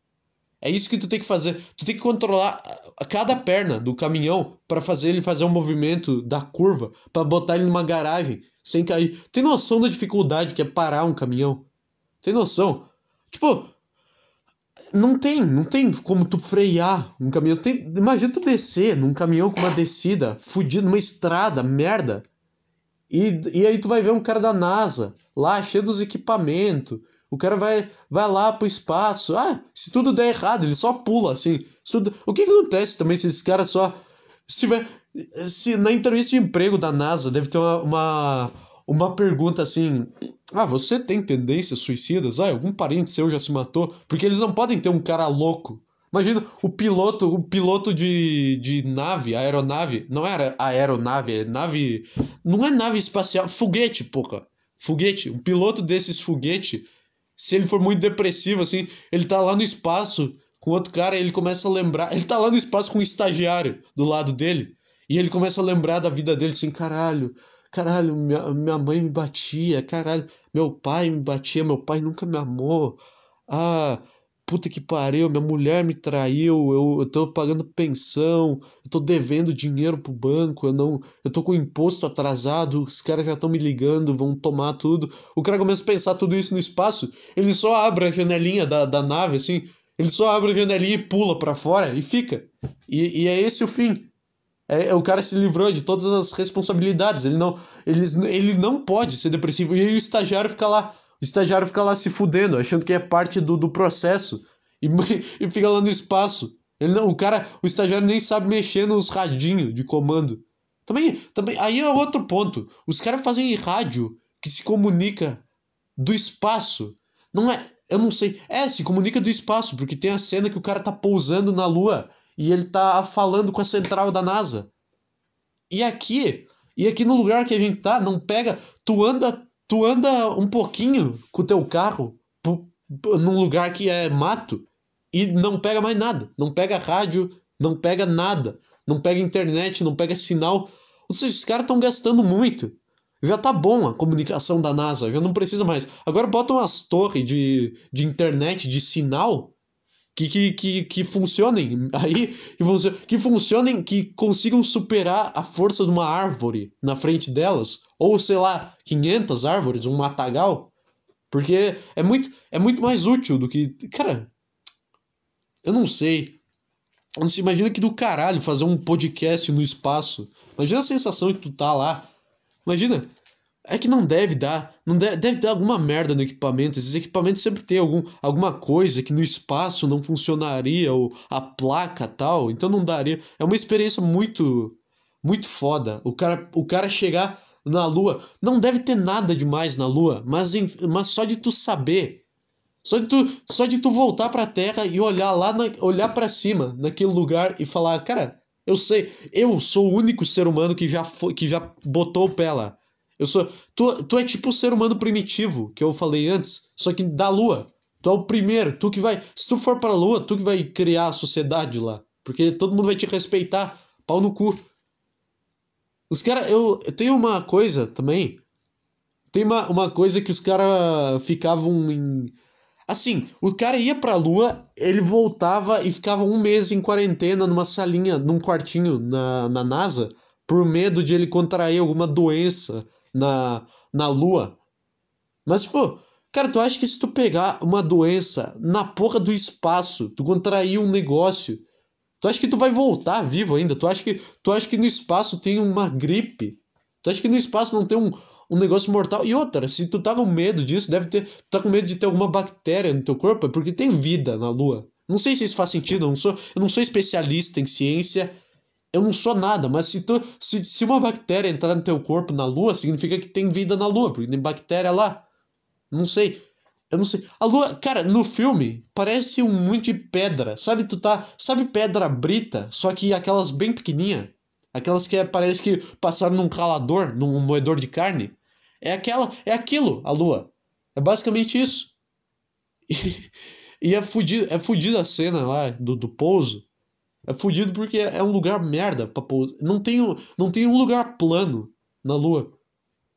É isso que tu tem que fazer. Tu tem que controlar cada perna do caminhão para fazer ele fazer um movimento da curva, para botar ele numa garagem sem cair. Tem noção da dificuldade que é parar um caminhão? Tem noção? Tipo, não tem, não tem como tu frear um caminhão. Tem, imagina tu descer num caminhão com uma descida, fudido, numa estrada, merda. E, e aí tu vai ver um cara da NASA lá, cheio dos equipamentos. O cara vai, vai lá pro espaço. Ah, se tudo der errado, ele só pula, assim. Tudo... O que, que acontece também se esse cara só. Se tiver. Se na entrevista de emprego da NASA deve ter uma, uma, uma pergunta assim. Ah, você tem tendências suicidas? Ah, algum parente seu já se matou? Porque eles não podem ter um cara louco Imagina o piloto, o piloto de, de nave, aeronave, não era aeronave, é nave, não é nave espacial, foguete, porra. Foguete, um piloto desses foguete, se ele for muito depressivo assim, ele tá lá no espaço com outro cara, ele começa a lembrar, ele tá lá no espaço com um estagiário do lado dele, e ele começa a lembrar da vida dele assim, caralho, caralho, minha, minha mãe me batia, caralho, meu pai me batia, meu pai nunca me amou. Ah, puta que pariu, minha mulher me traiu, eu, eu tô pagando pensão, eu tô devendo dinheiro pro banco, eu não, eu tô com imposto atrasado, os caras já estão me ligando, vão tomar tudo. O cara começa a pensar tudo isso no espaço, ele só abre a janelinha da, da nave, assim, ele só abre a janelinha e pula para fora e fica. E, e é esse o fim. É, é, o cara se livrou de todas as responsabilidades, ele não, ele, ele não pode ser depressivo. E aí o estagiário fica lá, o estagiário fica lá se fudendo, achando que é parte do, do processo. E, e fica lá no espaço. Ele não, o cara, o estagiário nem sabe mexer nos radinhos de comando. Também, também, aí é outro ponto. Os caras fazem rádio que se comunica do espaço. Não é, eu não sei. É, se comunica do espaço, porque tem a cena que o cara tá pousando na lua e ele tá falando com a central da NASA. E aqui, e aqui no lugar que a gente tá, não pega, tu anda tu anda um pouquinho com o teu carro num lugar que é mato e não pega mais nada. Não pega rádio, não pega nada. Não pega internet, não pega sinal. Ou seja, os caras estão gastando muito. Já tá bom a comunicação da NASA, já não precisa mais. Agora botam umas torres de, de internet, de sinal, que, que, que, que funcionem aí, que, que funcionem, que consigam superar a força de uma árvore na frente delas, ou sei lá, 500 árvores, um matagal, porque é muito, é muito mais útil do que, cara, eu não sei. Se imagina que do caralho fazer um podcast no espaço. Imagina a sensação de tu tá lá. Imagina, é que não deve dar. Não deve, deve dar alguma merda no equipamento. Esses equipamentos sempre tem algum, alguma coisa que no espaço não funcionaria, ou a placa tal. Então não daria. É uma experiência muito. Muito foda. O cara, o cara chegar na Lua. Não deve ter nada demais na Lua, mas, mas só de tu saber Só de tu, só de tu voltar pra terra e olhar lá, na, olhar para cima, naquele lugar e falar, cara, eu sei, eu sou o único ser humano que já foi, que já botou o pé lá. Eu sou, tu, tu é tipo o ser humano primitivo que eu falei antes, só que da lua. Tu é o primeiro, tu que vai, se tu for pra lua, tu que vai criar a sociedade lá, porque todo mundo vai te respeitar, pau no cu. Os caras, eu, eu tenho uma coisa também, tem uma, uma coisa que os caras ficavam em Assim, o cara ia pra lua, ele voltava e ficava um mês em quarentena numa salinha, num quartinho na, na NASA, por medo de ele contrair alguma doença na, na lua. Mas, pô, cara, tu acha que se tu pegar uma doença na porra do espaço, tu contrair um negócio, tu acha que tu vai voltar vivo ainda? Tu acha que, tu acha que no espaço tem uma gripe? Tu acha que no espaço não tem um, um negócio mortal. E outra, se tu tá com medo disso, deve ter. Tu tá com medo de ter alguma bactéria no teu corpo, é porque tem vida na Lua. Não sei se isso faz sentido, eu não sou, eu não sou especialista em ciência, eu não sou nada, mas se, tu, se, se uma bactéria entrar no teu corpo na Lua, significa que tem vida na Lua, porque tem bactéria lá. Não sei. Eu não sei. A lua, cara, no filme parece um monte de pedra. Sabe, tu tá. Sabe pedra brita? Só que aquelas bem pequenininha. Aquelas que é, parece que passaram num calador, num moedor de carne. É aquela, é aquilo, a lua. É basicamente isso. E, e é fudido, é fudido a cena lá do, do pouso. É fudido porque é um lugar merda pra pouso. Não tem, não tem um lugar plano na lua.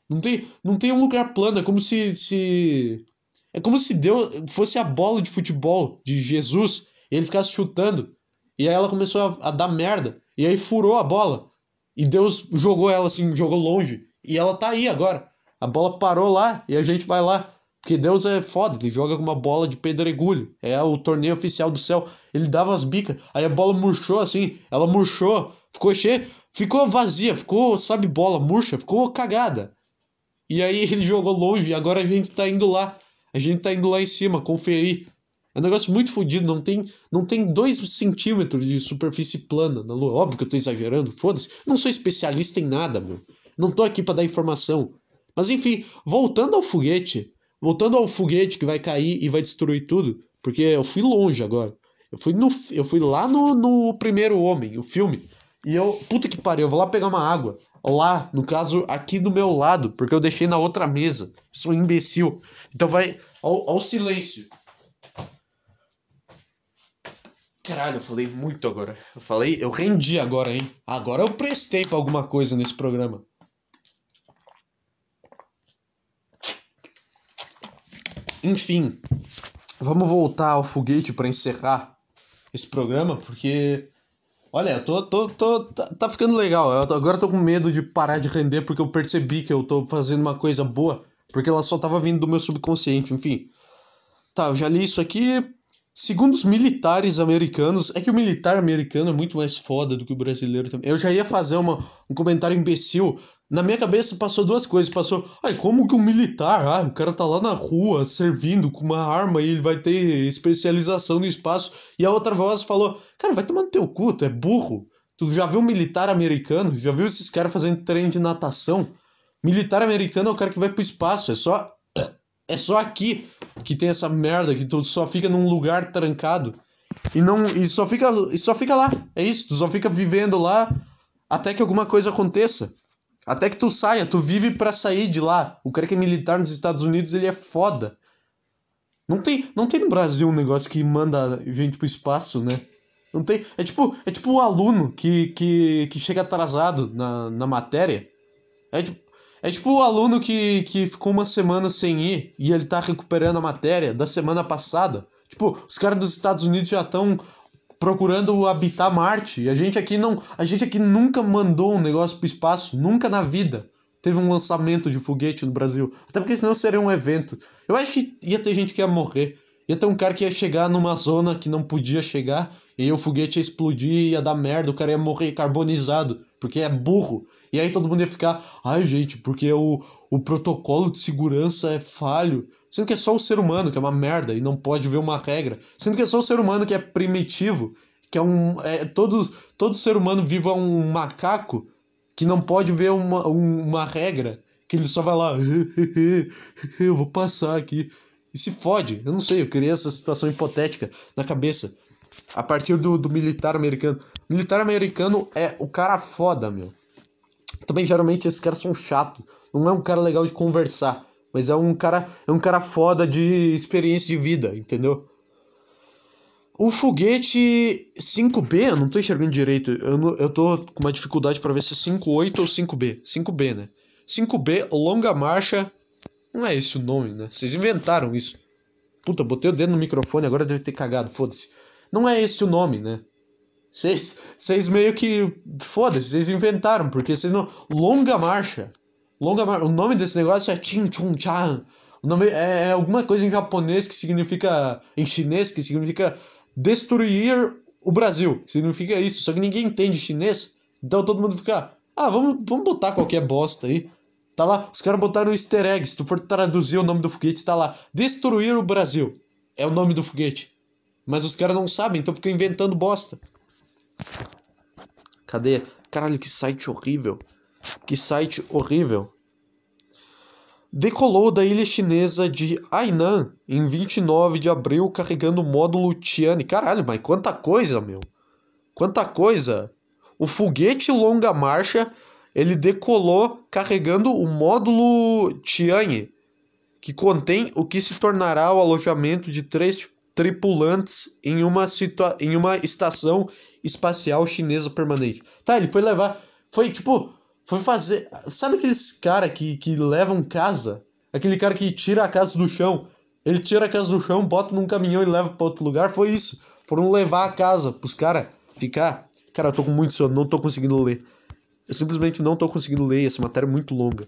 Não tem, não tem um lugar plano, é como se, se é como se Deus fosse a bola de futebol de Jesus e ele ficasse chutando. E aí ela começou a, a, dar merda. E aí furou a bola. E Deus jogou ela assim, jogou longe. E ela tá aí agora. A bola parou lá e a gente vai lá. Porque Deus é foda, ele joga com uma bola de pedregulho. É o torneio oficial do céu. Ele dava as bicas. Aí a bola murchou assim. Ela murchou. Ficou cheia. Ficou vazia. Ficou, sabe, bola murcha. Ficou cagada. E aí ele jogou longe. Agora a gente tá indo lá. A gente tá indo lá em cima conferir. É um negócio muito fodido. Não tem, não tem dois centímetros de superfície plana na Lua. Óbvio que eu tô exagerando. Foda-se. Não sou especialista em nada, meu. Não tô aqui para dar informação. Mas enfim, voltando ao foguete, voltando ao foguete que vai cair e vai destruir tudo, porque eu fui longe agora. Eu fui, no, eu fui lá no, no Primeiro Homem, o filme. E eu, puta que pariu, eu vou lá pegar uma água. Lá, no caso, aqui do meu lado, porque eu deixei na outra mesa. Sou um imbecil. Então vai ao, ao silêncio. Caralho, eu falei muito agora. Eu falei, eu rendi agora, hein? Agora eu prestei pra alguma coisa nesse programa. Enfim, vamos voltar ao foguete para encerrar esse programa, porque. Olha, eu tô, tô, tô, tá, tá ficando legal. Eu agora tô com medo de parar de render porque eu percebi que eu tô fazendo uma coisa boa, porque ela só tava vindo do meu subconsciente, enfim. Tá, eu já li isso aqui. Segundo os militares americanos, é que o militar americano é muito mais foda do que o brasileiro também. Eu já ia fazer uma, um comentário imbecil. Na minha cabeça passou duas coisas. Passou, ai, como que um militar, ah, o cara tá lá na rua servindo com uma arma e ele vai ter especialização no espaço. E a outra voz falou, cara, vai tomar no teu cu, tu é burro. Tu já viu um militar americano? Já viu esses caras fazendo treino de natação? Militar americano é o cara que vai pro espaço, é só é só aqui que tem essa merda que tu só fica num lugar trancado e não e só fica e só fica lá. É isso, tu só fica vivendo lá até que alguma coisa aconteça. Até que tu saia, tu vive para sair de lá. O cara que é militar nos Estados Unidos, ele é foda. Não tem, não tem no Brasil um negócio que manda gente pro espaço, né? Não tem. É tipo, é tipo o aluno que, que, que chega atrasado na, na matéria. É tipo, é tipo o aluno que, que ficou uma semana sem ir e ele tá recuperando a matéria da semana passada. Tipo, os caras dos Estados Unidos já estão procurando habitar Marte. E a gente aqui não. A gente aqui nunca mandou um negócio pro espaço, nunca na vida. Teve um lançamento de foguete no Brasil. Até porque senão seria um evento. Eu acho que ia ter gente que ia morrer. Ia ter um cara que ia chegar numa zona que não podia chegar, e o foguete ia explodir, ia dar merda, o cara ia morrer carbonizado, porque é burro. E aí todo mundo ia ficar, ai gente, porque o, o protocolo de segurança é falho. Sendo que é só o ser humano que é uma merda e não pode ver uma regra. Sendo que é só o ser humano que é primitivo, que é um. É, todo, todo ser humano vive é um macaco que não pode ver uma, uma regra. Que ele só vai lá, eu vou passar aqui. e se fode. Eu não sei, eu criei essa situação hipotética na cabeça. A partir do, do militar americano. Militar americano é o cara foda, meu. Também geralmente esses caras são chatos. Não é um cara legal de conversar. Mas é um cara, é um cara foda de experiência de vida, entendeu? O foguete 5B, eu não tô enxergando direito. Eu, não, eu tô com uma dificuldade para ver se é 58 ou 5B. 5B, né? 5B, longa marcha. Não é esse o nome, né? Vocês inventaram isso. Puta, botei o dedo no microfone, agora deve ter cagado, foda-se. Não é esse o nome, né? Vocês, meio que. Foda-se, vocês inventaram, porque vocês não. Longa marcha. Longa. O nome desse negócio é Chin Chun Chan. O nome é, é alguma coisa em japonês que significa. Em chinês que significa destruir o Brasil. Significa isso. Só que ninguém entende chinês. Então todo mundo fica. Ah, vamos, vamos botar qualquer bosta aí. Tá lá, os caras botaram um easter egg. Se tu for traduzir o nome do foguete, tá lá. Destruir o Brasil. É o nome do foguete. Mas os caras não sabem, então ficam inventando bosta. Cadê? Caralho, que site horrível. Que site horrível. Decolou da ilha chinesa de Hainan em 29 de abril carregando o módulo Tiane. Caralho, mas quanta coisa, meu. Quanta coisa. O foguete longa marcha, ele decolou carregando o módulo Tianhe, que contém o que se tornará o alojamento de três tripulantes em uma, situa em uma estação espacial chinesa permanente. Tá, ele foi levar. Foi tipo. Foi fazer. Sabe aqueles cara que, que levam casa? Aquele cara que tira a casa do chão. Ele tira a casa do chão, bota num caminhão e leva para outro lugar. Foi isso. Foram levar a casa pros caras ficar. Cara, eu tô com muito sono, não tô conseguindo ler. Eu simplesmente não tô conseguindo ler, essa matéria é muito longa.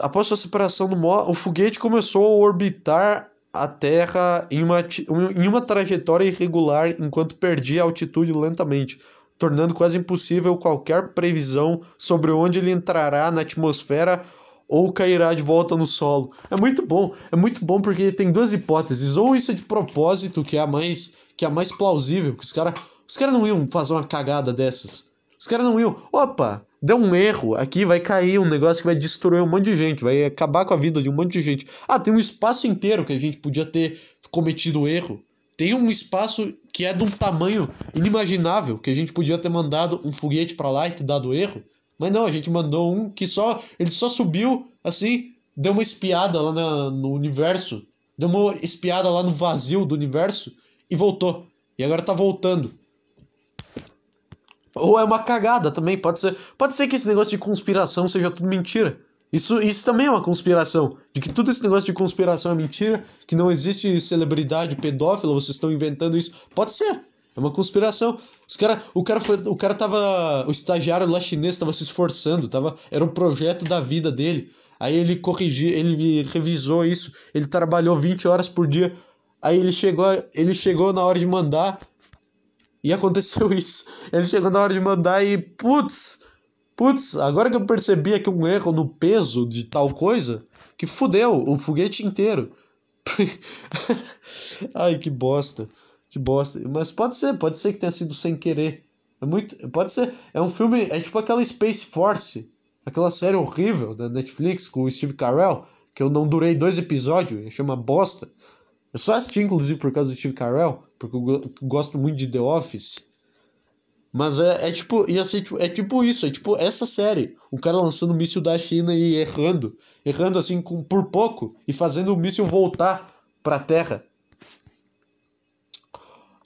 Após sua separação do Mó, o foguete começou a orbitar a Terra em uma, em uma trajetória irregular enquanto perdia altitude lentamente, tornando quase impossível qualquer previsão sobre onde ele entrará na atmosfera ou cairá de volta no solo. É muito bom, é muito bom porque tem duas hipóteses, ou isso é de propósito, que é a mais que é a mais plausível, que os caras os cara não iam fazer uma cagada dessas. Os caras não iam, opa, deu um erro, aqui vai cair um negócio que vai destruir um monte de gente, vai acabar com a vida de um monte de gente. Ah, tem um espaço inteiro que a gente podia ter cometido erro. Tem um espaço que é de um tamanho inimaginável, que a gente podia ter mandado um foguete para lá e ter dado erro. Mas não, a gente mandou um que só. Ele só subiu assim, deu uma espiada lá na, no universo, deu uma espiada lá no vazio do universo e voltou. E agora tá voltando. Ou é uma cagada também, pode ser. Pode ser que esse negócio de conspiração seja tudo mentira. Isso, isso também é uma conspiração. De que tudo esse negócio de conspiração é mentira, que não existe celebridade pedófila, vocês estão inventando isso. Pode ser. É uma conspiração. Os cara, o cara foi, o cara tava, o estagiário lá chinês tava se esforçando, tava, era um projeto da vida dele. Aí ele corrigiu, ele revisou isso, ele trabalhou 20 horas por dia. Aí ele chegou, ele chegou na hora de mandar e aconteceu isso. Ele chegou na hora de mandar e putz, putz, agora que eu percebi aqui um erro no peso de tal coisa, que fudeu o foguete inteiro. Ai, que bosta. Que bosta. Mas pode ser, pode ser que tenha sido sem querer. É muito, pode ser. É um filme, é tipo aquela Space Force, aquela série horrível da Netflix com o Steve Carell, que eu não durei dois episódios, chama bosta. Eu só assisti inclusive por causa do Steve Carell, porque eu gosto muito de The Office. Mas é, é tipo, ia ser, tipo, é tipo isso, é tipo essa série. O cara lançando o míssil da China e errando. Errando assim com, por pouco e fazendo o míssil voltar pra Terra.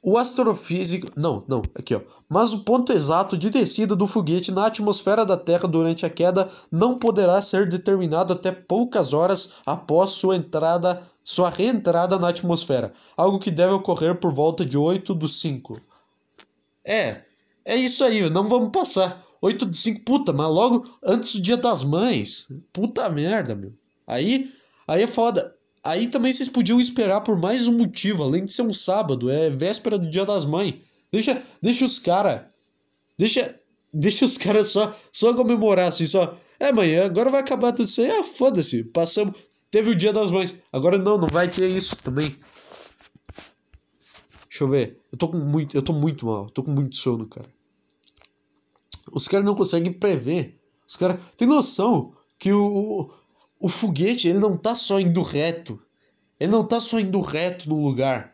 O astrofísico. Não, não, aqui ó. Mas o ponto exato de descida do foguete na atmosfera da Terra durante a queda não poderá ser determinado até poucas horas após sua entrada, sua reentrada na atmosfera, algo que deve ocorrer por volta de 8 do 5. É, é isso aí, não vamos passar. 8 do 5, puta, mas logo antes do dia das mães. Puta merda, meu. Aí, aí é foda. Aí também vocês podiam esperar por mais um motivo, além de ser um sábado, é véspera do Dia das Mães. Deixa, deixa os caras. Deixa, deixa os caras só, só comemorar assim, só. É, mãe, agora vai acabar tudo isso aí. Ah, foda-se, passamos. Teve o Dia das Mães. Agora não, não vai ter isso também. Deixa eu ver. Eu tô com muito, eu tô muito mal, tô com muito sono, cara. Os caras não conseguem prever. Os caras tem noção que o, o foguete ele não tá só indo reto. Ele não tá só indo reto no lugar.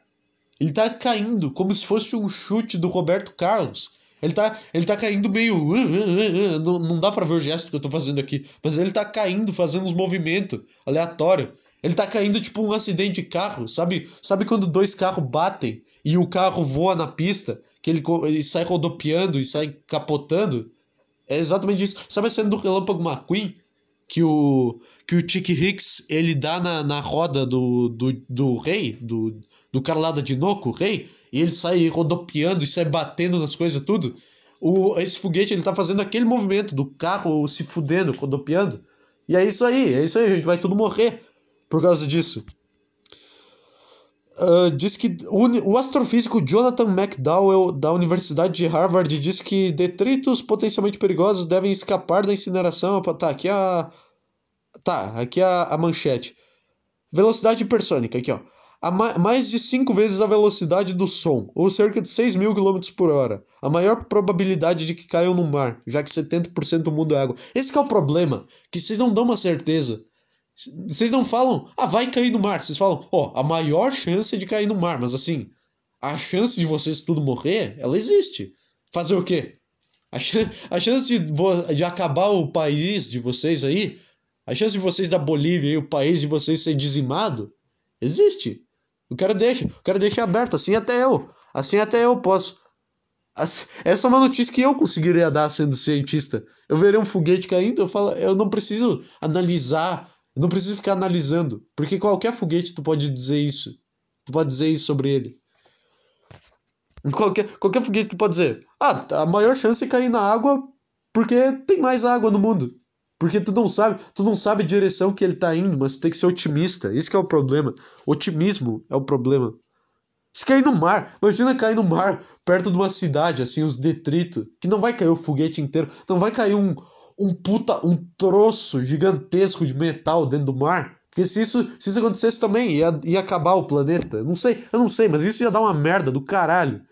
Ele tá caindo como se fosse um chute do Roberto Carlos. Ele tá, ele tá caindo meio. Não, não dá pra ver o gesto que eu tô fazendo aqui. Mas ele tá caindo, fazendo uns movimentos aleatórios. Ele tá caindo tipo um acidente de carro. Sabe, sabe quando dois carros batem e o carro voa na pista? Que ele, ele sai rodopiando e sai capotando? É exatamente isso. Sabe a cena do Relâmpago McQueen? Que o, que o Chick Hicks ele dá na, na roda do, do, do rei, do, do cara lá da Dinoco, o rei, e ele sai rodopiando e sai batendo nas coisas tudo. O, esse foguete ele tá fazendo aquele movimento do carro se fudendo, rodopiando. E é isso aí, é isso aí, a gente vai tudo morrer por causa disso. Uh, diz que o, astrofísico Jonathan McDowell da Universidade de Harvard diz que detritos potencialmente perigosos devem escapar da incineração. Tá, aqui a tá, aqui a, a manchete. Velocidade hipersônica, aqui ó. A ma mais de 5 vezes a velocidade do som, ou cerca de 6 mil km por hora. A maior probabilidade de que caiam no mar, já que 70% do mundo é água. Esse é o problema, que vocês não dão uma certeza. Vocês não falam, ah, vai cair no mar. Vocês falam, ó, oh, a maior chance é de cair no mar. Mas assim, a chance de vocês tudo morrer, ela existe. Fazer o quê? A, ch a chance de, de acabar o país de vocês aí, a chance de vocês da Bolívia e o país de vocês ser dizimado, existe. O cara deixa, o cara deixa aberto, assim até eu. Assim até eu posso. Essa é uma notícia que eu conseguiria dar sendo cientista. Eu verei um foguete caindo, eu falo, eu não preciso analisar não preciso ficar analisando, porque qualquer foguete tu pode dizer isso. Tu pode dizer isso sobre ele. Qualquer, qualquer foguete tu pode dizer, ah, a maior chance é cair na água porque tem mais água no mundo. Porque tu não sabe, tu não sabe a direção que ele tá indo, mas tu tem que ser otimista. Isso é o problema. Otimismo é o problema. Se cair no mar, imagina cair no mar, perto de uma cidade, assim, os detritos, que não vai cair o foguete inteiro, não vai cair um, um puta, um troço gigantesco de metal dentro do mar. Porque se isso, se isso acontecesse também, ia, ia acabar o planeta. Não sei, eu não sei, mas isso ia dar uma merda do caralho.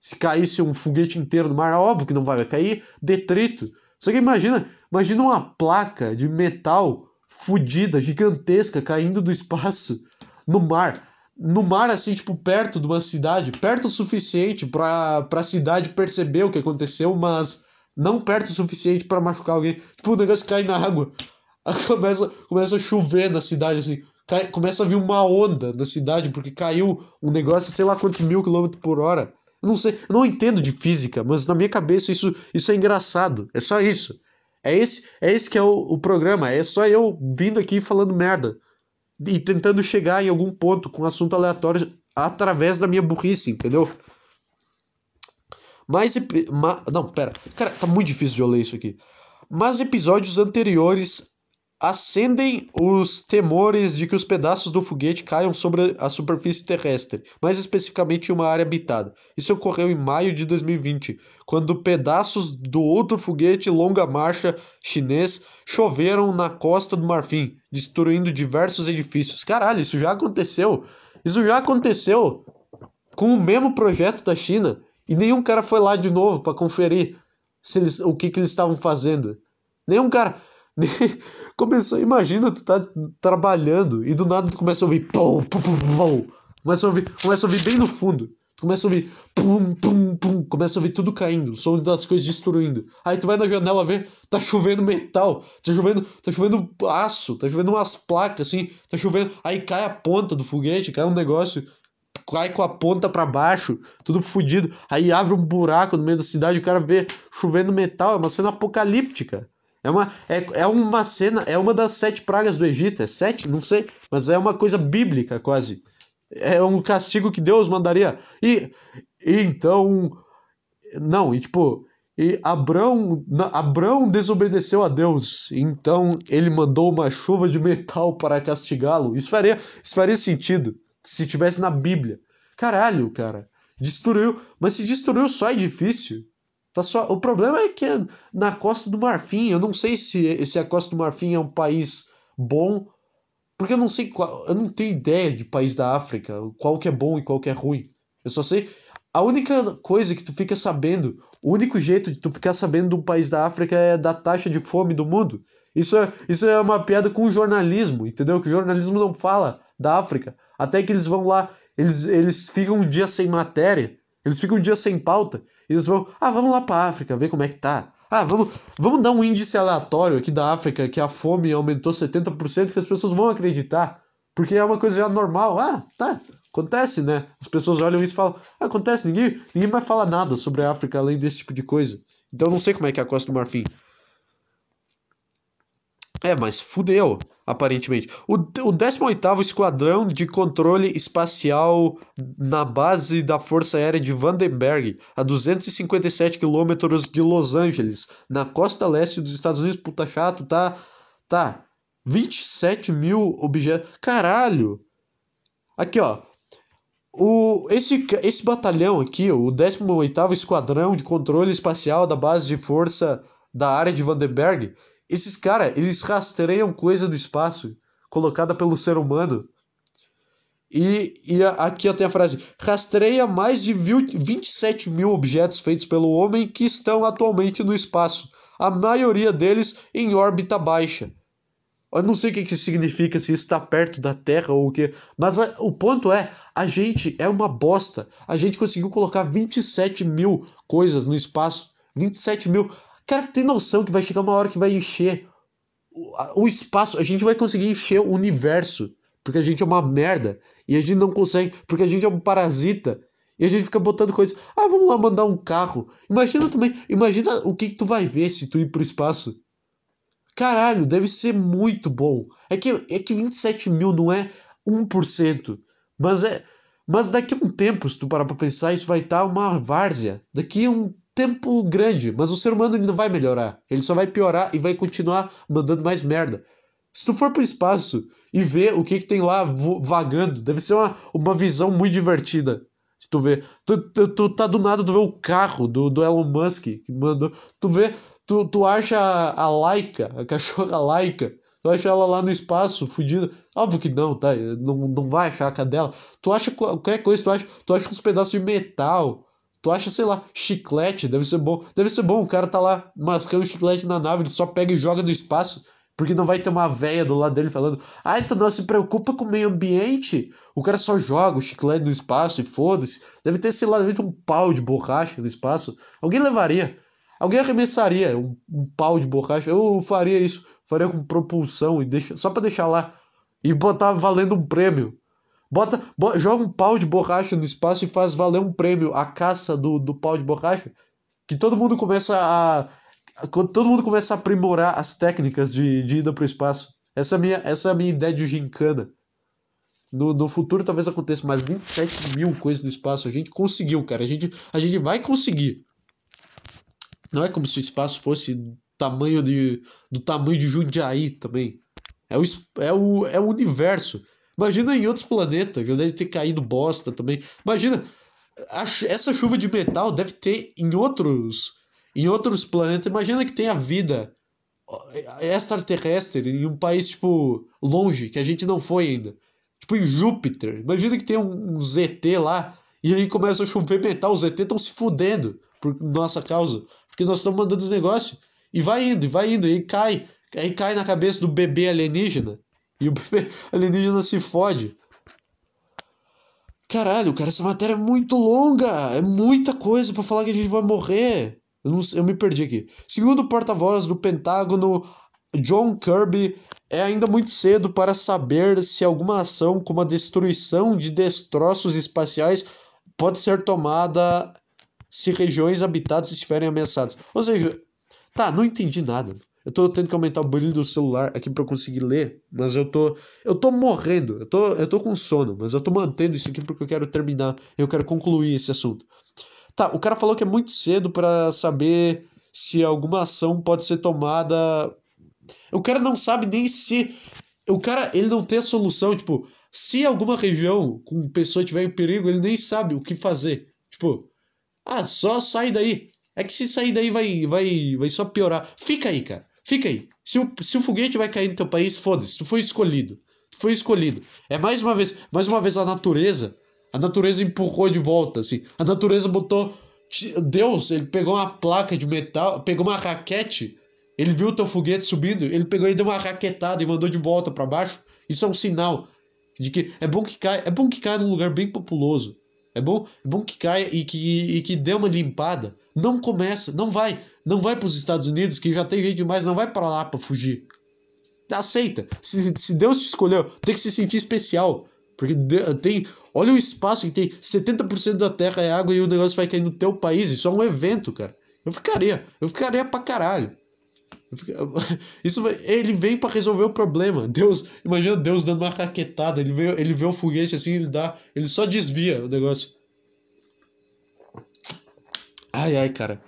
Se caísse um foguete inteiro no mar, óbvio que não vai, vai cair detrito. Só que imagina, imagina uma placa de metal fodida, gigantesca, caindo do espaço no mar. No mar, assim, tipo, perto de uma cidade, perto o suficiente para a cidade perceber o que aconteceu, mas não perto o suficiente para machucar alguém. Tipo, o negócio cai na água. começa, começa a chover na cidade, assim. Cai, começa a vir uma onda na cidade, porque caiu um negócio, sei lá quantos mil quilômetros por hora. Eu não sei, não entendo de física, mas na minha cabeça isso, isso é engraçado. É só isso. É esse, é esse que é o, o programa. É só eu vindo aqui falando merda. E tentando chegar em algum ponto com um assunto aleatório através da minha burrice, entendeu? Mais. Ma... Não, pera. Cara, tá muito difícil de eu ler isso aqui. Mas episódios anteriores acendem os temores de que os pedaços do foguete caiam sobre a superfície terrestre, mais especificamente em uma área habitada. Isso ocorreu em maio de 2020, quando pedaços do outro foguete longa marcha chinês choveram na costa do Marfim, destruindo diversos edifícios. Caralho, isso já aconteceu. Isso já aconteceu com o mesmo projeto da China. E nenhum cara foi lá de novo para conferir se eles, o que, que eles estavam fazendo. Nenhum cara. Nem, começou, imagina, tu tá trabalhando e do nada tu começa a ouvir. Pum, pum, pum, pum, começa, a ouvir começa a ouvir bem no fundo. Tu começa a ouvir. Pum, pum, pum. Começa a ouvir tudo caindo. O som das coisas destruindo. Aí tu vai na janela ver, tá chovendo metal. Tá chovendo, tá chovendo aço. Tá chovendo umas placas assim. Tá chovendo. Aí cai a ponta do foguete, cai um negócio cai com a ponta para baixo, tudo fodido. Aí abre um buraco no meio da cidade, o cara vê chovendo metal, é uma cena apocalíptica. É uma, é, é uma cena, é uma das sete pragas do Egito, é sete, não sei, mas é uma coisa bíblica quase. É um castigo que Deus mandaria. E, e então, não, e tipo, e Abrão, Abrão desobedeceu a Deus, então ele mandou uma chuva de metal para castigá-lo. Isso faria, isso faria sentido se tivesse na Bíblia. Caralho, cara. Destruiu. Mas se destruiu só edifício. Tá só... O problema é que é na Costa do Marfim. Eu não sei se, se a Costa do Marfim é um país bom. Porque eu não sei qual. Eu não tenho ideia de país da África. Qual que é bom e qual que é ruim. Eu só sei. A única coisa que tu fica sabendo, o único jeito de tu ficar sabendo de um país da África é da taxa de fome do mundo. Isso é, isso é uma piada com o jornalismo, entendeu? Que o jornalismo não fala da África. Até que eles vão lá, eles, eles ficam um dia sem matéria, eles ficam um dia sem pauta, eles vão, ah, vamos lá pra África, ver como é que tá. Ah, vamos, vamos dar um índice aleatório aqui da África que a fome aumentou 70%, que as pessoas vão acreditar. Porque é uma coisa já normal. Ah, tá, acontece, né? As pessoas olham isso e falam, ah, acontece, ninguém, ninguém mais fala nada sobre a África além desse tipo de coisa. Então não sei como é que é a Costa do Marfim. É, mas fudeu, aparentemente. O, o 18º Esquadrão de Controle Espacial na base da Força Aérea de Vandenberg, a 257 quilômetros de Los Angeles, na costa leste dos Estados Unidos. Puta chato, tá? Tá. 27 mil objetos. Caralho! Aqui, ó. O, esse, esse batalhão aqui, o 18º Esquadrão de Controle Espacial da base de força da área de Vandenberg, esses caras, eles rastreiam coisa do espaço colocada pelo ser humano. E, e aqui tem a frase: rastreia mais de 27 mil objetos feitos pelo homem que estão atualmente no espaço, a maioria deles em órbita baixa. Eu não sei o que isso significa, se está perto da Terra ou o que. Mas a, o ponto é: a gente é uma bosta. A gente conseguiu colocar 27 mil coisas no espaço. 27 mil. Cara, tem noção que vai chegar uma hora que vai encher o, espaço, a gente vai conseguir encher o universo, porque a gente é uma merda e a gente não consegue, porque a gente é um parasita. E a gente fica botando coisas. Ah, vamos lá mandar um carro. Imagina também. Imagina o que, que tu vai ver se tu ir pro espaço. Caralho, deve ser muito bom. É que, é que 27 mil não é 1%. Mas é. Mas daqui a um tempo, se tu parar pra pensar, isso vai estar tá uma várzea. Daqui a um tempo grande, mas o ser humano ele não vai melhorar. Ele só vai piorar e vai continuar mandando mais merda. Se tu for pro espaço e ver o que, que tem lá vagando, deve ser uma, uma visão muito divertida. Se tu vê. Tu, tu, tu tá do nada, tu vê o carro do, do Elon Musk que mandou. Tu vê. Tu, tu acha a Laika, a cachorra Laika. Tu acha ela lá no espaço, fudida. Óbvio que não, tá? Não, não vai achar a cadela. Tu acha qualquer coisa, tu acha, tu acha uns pedaços de metal Tu acha, sei lá, chiclete, deve ser bom. Deve ser bom, o cara tá lá mascando chiclete na nave, ele só pega e joga no espaço, porque não vai ter uma véia do lado dele falando, ah, então não se preocupa com o meio ambiente. O cara só joga o chiclete no espaço e foda-se. Deve ter, sei lá, deve ter um pau de borracha no espaço. Alguém levaria. Alguém arremessaria um, um pau de borracha. Eu faria isso. Faria com propulsão e deixa, só para deixar lá. E botar valendo um prêmio. Bota, joga um pau de borracha no espaço e faz valer um prêmio, a caça do, do pau de borracha. Que todo mundo começa a. a todo mundo começa a aprimorar as técnicas de, de ida para o espaço. Essa é, a minha, essa é a minha ideia de gincana. No, no futuro talvez aconteça mais 27 mil coisas no espaço. A gente conseguiu, cara. A gente, a gente vai conseguir. Não é como se o espaço fosse tamanho de, do tamanho de Jundiaí também. É o, é o, é o universo. Imagina em outros planetas, já deve ter caído bosta também. Imagina, a, essa chuva de metal deve ter em outros, em outros planetas. Imagina que tenha vida extraterrestre em um país, tipo, longe, que a gente não foi ainda. Tipo, em Júpiter. Imagina que tem um, um ZT lá e aí começa a chover metal. Os ZT estão se fudendo por nossa causa. Porque nós estamos mandando os negócios. E vai indo, e vai indo, e cai. Aí cai na cabeça do bebê alienígena. E o alienígena se fode. Caralho, cara, essa matéria é muito longa. É muita coisa para falar que a gente vai morrer. Eu, não, eu me perdi aqui. Segundo o porta-voz do Pentágono, John Kirby, é ainda muito cedo para saber se alguma ação como a destruição de destroços espaciais pode ser tomada se regiões habitadas estiverem ameaçadas. Ou seja, tá, não entendi nada. Eu tô tendo que aumentar o brilho do celular aqui para eu conseguir ler, mas eu tô eu tô morrendo. Eu tô eu tô com sono, mas eu tô mantendo isso aqui porque eu quero terminar, eu quero concluir esse assunto. Tá, o cara falou que é muito cedo para saber se alguma ação pode ser tomada. O cara não sabe nem se o cara, ele não tem a solução, tipo, se alguma região com pessoa tiver em perigo, ele nem sabe o que fazer. Tipo, ah, só sai daí. É que se sair daí vai vai vai só piorar. Fica aí, cara. Fica aí. Se o, se o foguete vai cair no teu país, foda-se, tu foi escolhido. Tu foi escolhido. É mais uma vez, mais uma vez a natureza, a natureza empurrou de volta, assim. A natureza botou Deus, ele pegou uma placa de metal, pegou uma raquete, ele viu o teu foguete subindo, ele pegou e deu uma raquetada e mandou de volta para baixo. Isso é um sinal. De que é bom que caia, é bom que caia num lugar bem populoso. É bom, é bom que caia e que, e que dê uma limpada. Não começa, não vai, não vai para os Estados Unidos que já tem gente demais, não vai para lá para fugir. Aceita. Se, se Deus te escolheu, tem que se sentir especial. Porque tem. Olha o espaço que tem. 70% da terra é água e o negócio vai cair no teu país. Isso é um evento, cara. Eu ficaria. Eu ficaria pra caralho. Isso vai, ele vem para resolver o problema. Deus, imagina Deus dando uma raquetada, ele vê, ele vê o foguete assim, ele dá, ele só desvia o negócio. Ai ai, cara.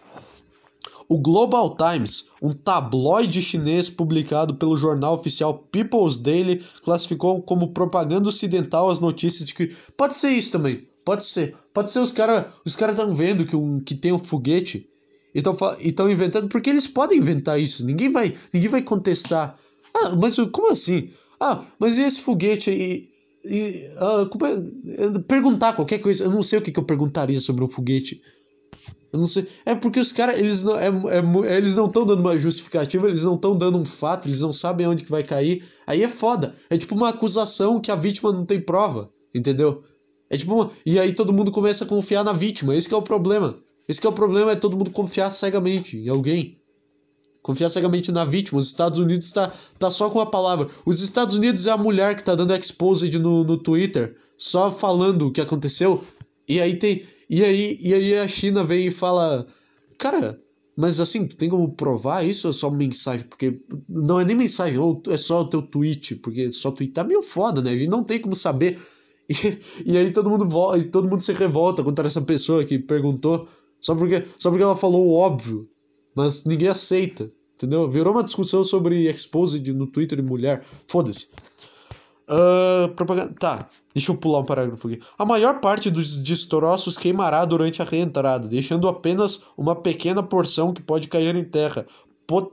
O Global Times, um tabloide chinês publicado pelo jornal oficial People's Daily, classificou como propaganda ocidental as notícias de que pode ser isso também. Pode ser. Pode ser os caras os cara estão vendo que, um, que tem um foguete e estão inventando, porque eles podem inventar isso, ninguém vai, ninguém vai contestar. Ah, mas como assim? Ah, mas e esse foguete aí? E, é, perguntar qualquer coisa, eu não sei o que, que eu perguntaria sobre um foguete. Eu não sei. É porque os caras, eles não é, é, eles não estão dando uma justificativa, eles não estão dando um fato, eles não sabem onde que vai cair. Aí é foda. É tipo uma acusação que a vítima não tem prova, entendeu? É tipo uma... E aí todo mundo começa a confiar na vítima, esse é o problema. Esse é o problema, é todo mundo confiar cegamente em alguém. Confiar cegamente na vítima. Os Estados Unidos está tá só com a palavra. Os Estados Unidos é a mulher que está dando exposed no, no Twitter, só falando o que aconteceu. E aí tem. E aí, e aí a China vem e fala. Cara, mas assim, tem como provar isso ou é só mensagem? Porque não é nem mensagem, ou é só o teu tweet, porque só tweetar é meio foda, né? A gente não tem como saber. E, e aí todo mundo, todo mundo se revolta contra essa pessoa que perguntou só porque, só porque ela falou o óbvio, mas ninguém aceita, entendeu? Virou uma discussão sobre exposed no Twitter de mulher. Foda-se. Uh, propaganda. Tá, deixa eu pular um parágrafo aqui. A maior parte dos destroços queimará durante a reentrada, deixando apenas uma pequena porção que pode cair em terra, pot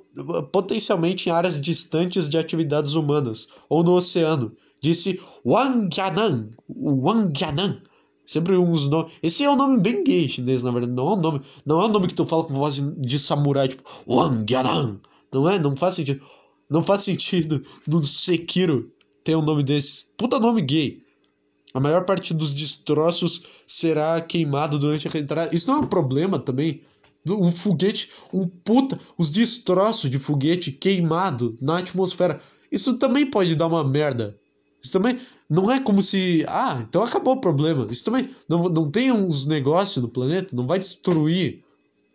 potencialmente em áreas distantes de atividades humanas ou no oceano, disse Wang Jianan. Wang Jianan Sempre uns nomes. Esse é um nome bem gay chinês, na verdade. Não é um nome. Não é um nome que tu fala com voz de samurai, tipo Wang Yaran. Não é? Não faz sentido. Não faz sentido no Sekiro ter um nome desse. Puta nome gay. A maior parte dos destroços será queimado durante a reentrada. Isso não é um problema também. Um foguete, um puta, os destroços de foguete queimado na atmosfera. Isso também pode dar uma merda. Isso também não é como se. Ah, então acabou o problema. Isso também. Não, não tem uns negócios no planeta, não vai destruir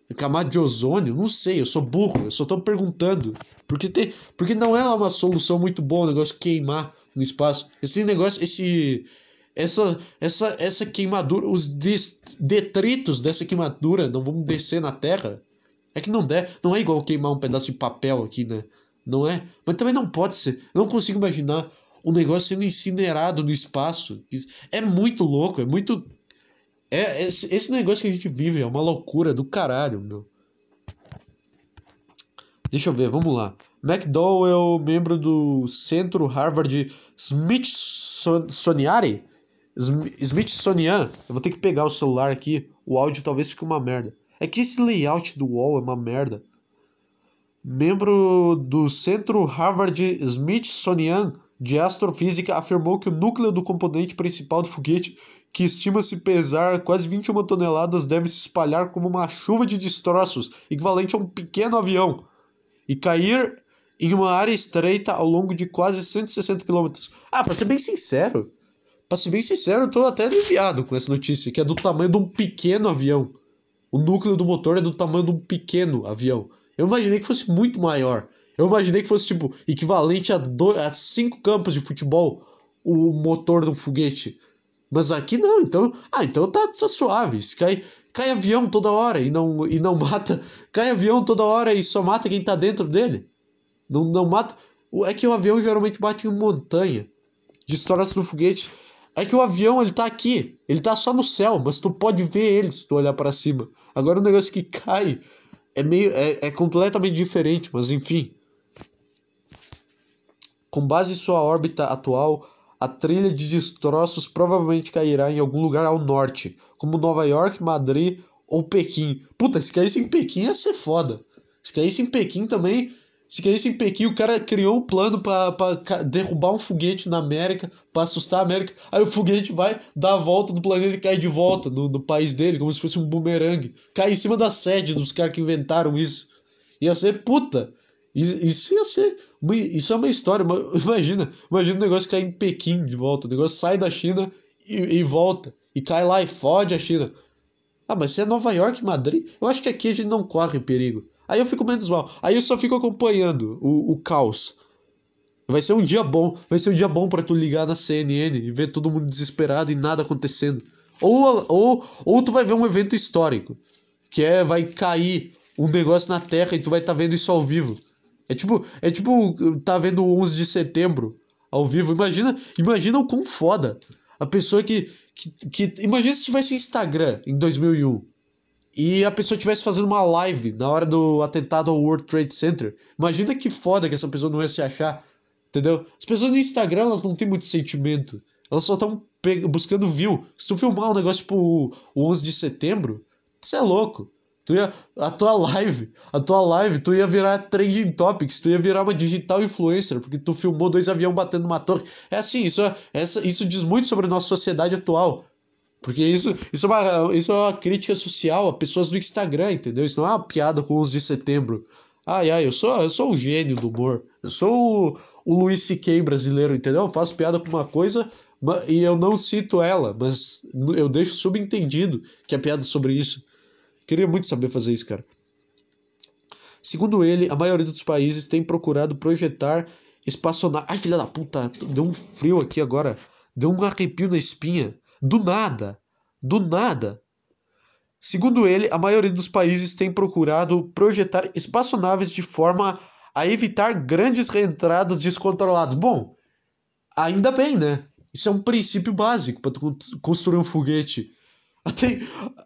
a camada de ozônio? Não sei, eu sou burro, eu só tô perguntando. Porque, tem, porque não é uma solução muito boa o negócio queimar no espaço. Esse negócio, esse. Essa, essa, essa queimadura, os detritos dessa queimadura não vão descer na Terra. É que não der, não é igual queimar um pedaço de papel aqui, né? Não é? Mas também não pode ser. Eu não consigo imaginar o negócio sendo incinerado no espaço. É muito louco, é muito. É, esse, esse negócio que a gente vive é uma loucura do caralho, meu. Deixa eu ver, vamos lá. McDowell, membro do Centro Harvard Smithsonian. Smithsonian. Eu vou ter que pegar o celular aqui. O áudio talvez fique uma merda. É que esse layout do wall é uma merda. Membro do Centro Harvard Smithsonian de astrofísica afirmou que o núcleo do componente principal do foguete, que estima-se pesar quase 21 toneladas, deve se espalhar como uma chuva de destroços, equivalente a um pequeno avião, e cair em uma área estreita ao longo de quase 160 km. Ah, para ser bem sincero, para ser bem sincero, eu tô até aliviado com essa notícia, que é do tamanho de um pequeno avião. O núcleo do motor é do tamanho de um pequeno avião. Eu imaginei que fosse muito maior. Eu imaginei que fosse, tipo, equivalente a, dois, a cinco campos de futebol o motor de um foguete. Mas aqui não, então. Ah, então tá, tá suave. Cai, cai avião toda hora e não, e não mata. Cai avião toda hora e só mata quem tá dentro dele. Não, não mata. É que o avião geralmente bate em montanha. Destrói-se no foguete. É que o avião ele tá aqui. Ele tá só no céu, mas tu pode ver ele se tu olhar para cima. Agora o negócio que cai é meio. É, é completamente diferente, mas enfim. Com base em sua órbita atual, a trilha de destroços provavelmente cairá em algum lugar ao norte, como Nova York, Madrid ou Pequim. Puta, se caísse em Pequim ia ser foda. Se caísse em Pequim também, Se caísse em Pequim, o cara criou um plano para derrubar um foguete na América, para assustar a América. Aí o foguete vai, dá a volta no planeta e cai de volta no, no país dele, como se fosse um bumerangue. Cai em cima da sede dos caras que inventaram isso. Ia ser puta. Isso ia ser. Isso é uma história. Imagina, imagina o negócio cair em Pequim de volta. O negócio sai da China e, e volta. E cai lá e fode a China. Ah, mas se é Nova York, Madrid, eu acho que aqui a gente não corre perigo. Aí eu fico menos mal. Aí eu só fico acompanhando o, o caos. Vai ser um dia bom. Vai ser um dia bom para tu ligar na CNN e ver todo mundo desesperado e nada acontecendo. Ou, ou, ou tu vai ver um evento histórico. Que é, vai cair um negócio na Terra e tu vai estar tá vendo isso ao vivo. É tipo, é tipo, tá vendo o 11 de setembro ao vivo. Imagina, imagina o quão foda. A pessoa que, que, que imagina se tivesse Instagram em 2001 e a pessoa estivesse fazendo uma live na hora do atentado ao World Trade Center. Imagina que foda que essa pessoa não ia se achar, entendeu? As pessoas no Instagram, elas não têm muito sentimento. Elas só estão buscando view. Se tu filmar um negócio tipo o 11 de setembro, você é louco. Tu ia, a tua live, a tua live, tu ia virar trending topics, tu ia virar uma digital influencer, porque tu filmou dois aviões batendo numa torre. É assim, isso, é, isso diz muito sobre a nossa sociedade atual. Porque isso, isso, é uma, isso é uma crítica social a pessoas do Instagram, entendeu? Isso não é uma piada com os de setembro. Ai, ai, eu sou, eu sou um gênio do humor. Eu sou o, o Luiz C.K. brasileiro, entendeu? Eu faço piada com uma coisa e eu não cito ela, mas eu deixo subentendido que a piada é sobre isso. Queria muito saber fazer isso, cara. Segundo ele, a maioria dos países tem procurado projetar espaçonave. Ai, filha da puta, deu um frio aqui agora. Deu um arrepio na espinha. Do nada. Do nada. Segundo ele, a maioria dos países tem procurado projetar espaçonaves de forma a evitar grandes reentradas descontroladas. Bom, ainda bem, né? Isso é um princípio básico para construir um foguete. Até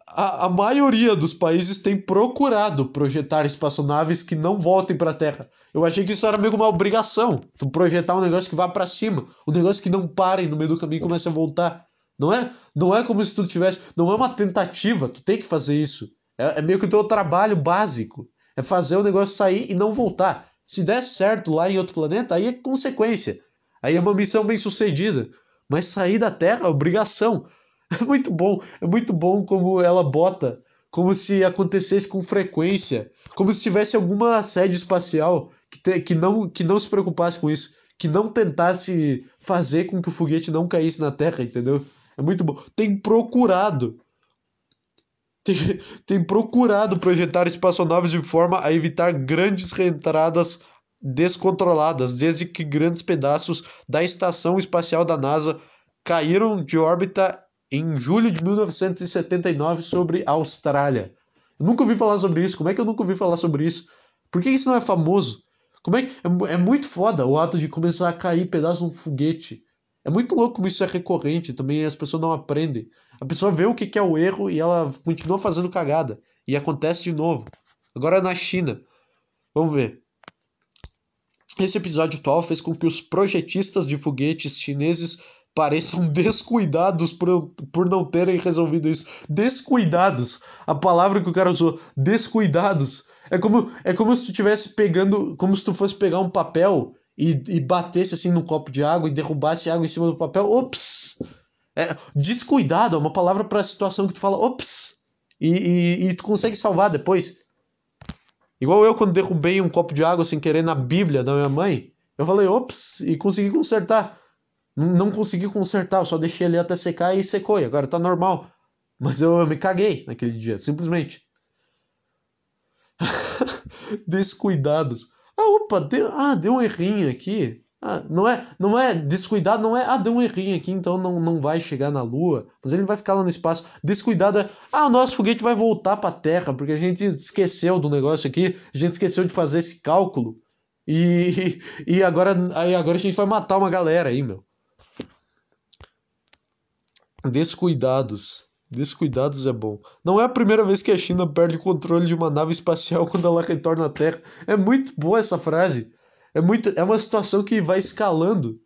a, a maioria dos países tem procurado projetar espaçonaves que não voltem para a Terra. Eu achei que isso era meio que uma obrigação. Tu projetar um negócio que vá para cima, um negócio que não pare no meio do caminho e comece a voltar. Não é, não é como se tu tivesse. Não é uma tentativa, tu tem que fazer isso. É, é meio que o teu trabalho básico. É fazer o negócio sair e não voltar. Se der certo lá em outro planeta, aí é consequência. Aí é uma missão bem sucedida. Mas sair da Terra é obrigação. É muito bom. É muito bom como ela bota. Como se acontecesse com frequência. Como se tivesse alguma sede espacial que, te, que, não, que não se preocupasse com isso. Que não tentasse fazer com que o foguete não caísse na Terra, entendeu? É muito bom. Tem procurado. Tem, tem procurado projetar espaçonaves de forma a evitar grandes reentradas descontroladas, desde que grandes pedaços da estação espacial da NASA caíram de órbita em julho de 1979 sobre a Austrália. Eu nunca ouvi falar sobre isso. Como é que eu nunca ouvi falar sobre isso? Por que isso não é famoso? Como é que é, é muito foda o ato de começar a cair pedaços de um foguete é muito louco como isso é recorrente, também as pessoas não aprendem. A pessoa vê o que é o erro e ela continua fazendo cagada. E acontece de novo. Agora na China. Vamos ver. Esse episódio atual fez com que os projetistas de foguetes chineses pareçam descuidados por, por não terem resolvido isso. Descuidados. A palavra que o cara usou. Descuidados. É como, é como se tu estivesse pegando. Como se tu fosse pegar um papel e, e batesse assim num copo de água e derrubasse água em cima do papel, ops! É, descuidado é uma palavra para a situação que tu fala, ops! E, e, e, tu consegue salvar depois. Igual eu quando derrubei um copo de água sem querer na Bíblia da minha mãe, eu falei, ops, e consegui consertar. Não, consegui consertar, eu só deixei ele até secar e secou, e agora tá normal. Mas eu, eu me caguei naquele dia, simplesmente. Descuidados. Ah, opa, deu, ah, deu um errinho aqui. Ah, não é, não é descuidado, não é, ah, deu um errinho aqui, então não, não vai chegar na Lua, mas ele vai ficar lá no espaço. Descuidado é, ah, o nosso foguete vai voltar para a Terra, porque a gente esqueceu do negócio aqui, a gente esqueceu de fazer esse cálculo. E, e agora, aí agora a gente vai matar uma galera aí, meu. Descuidados. Descuidados é bom. Não é a primeira vez que a China perde o controle de uma nave espacial quando ela retorna à Terra. É muito boa essa frase. É, muito, é uma situação que vai escalando.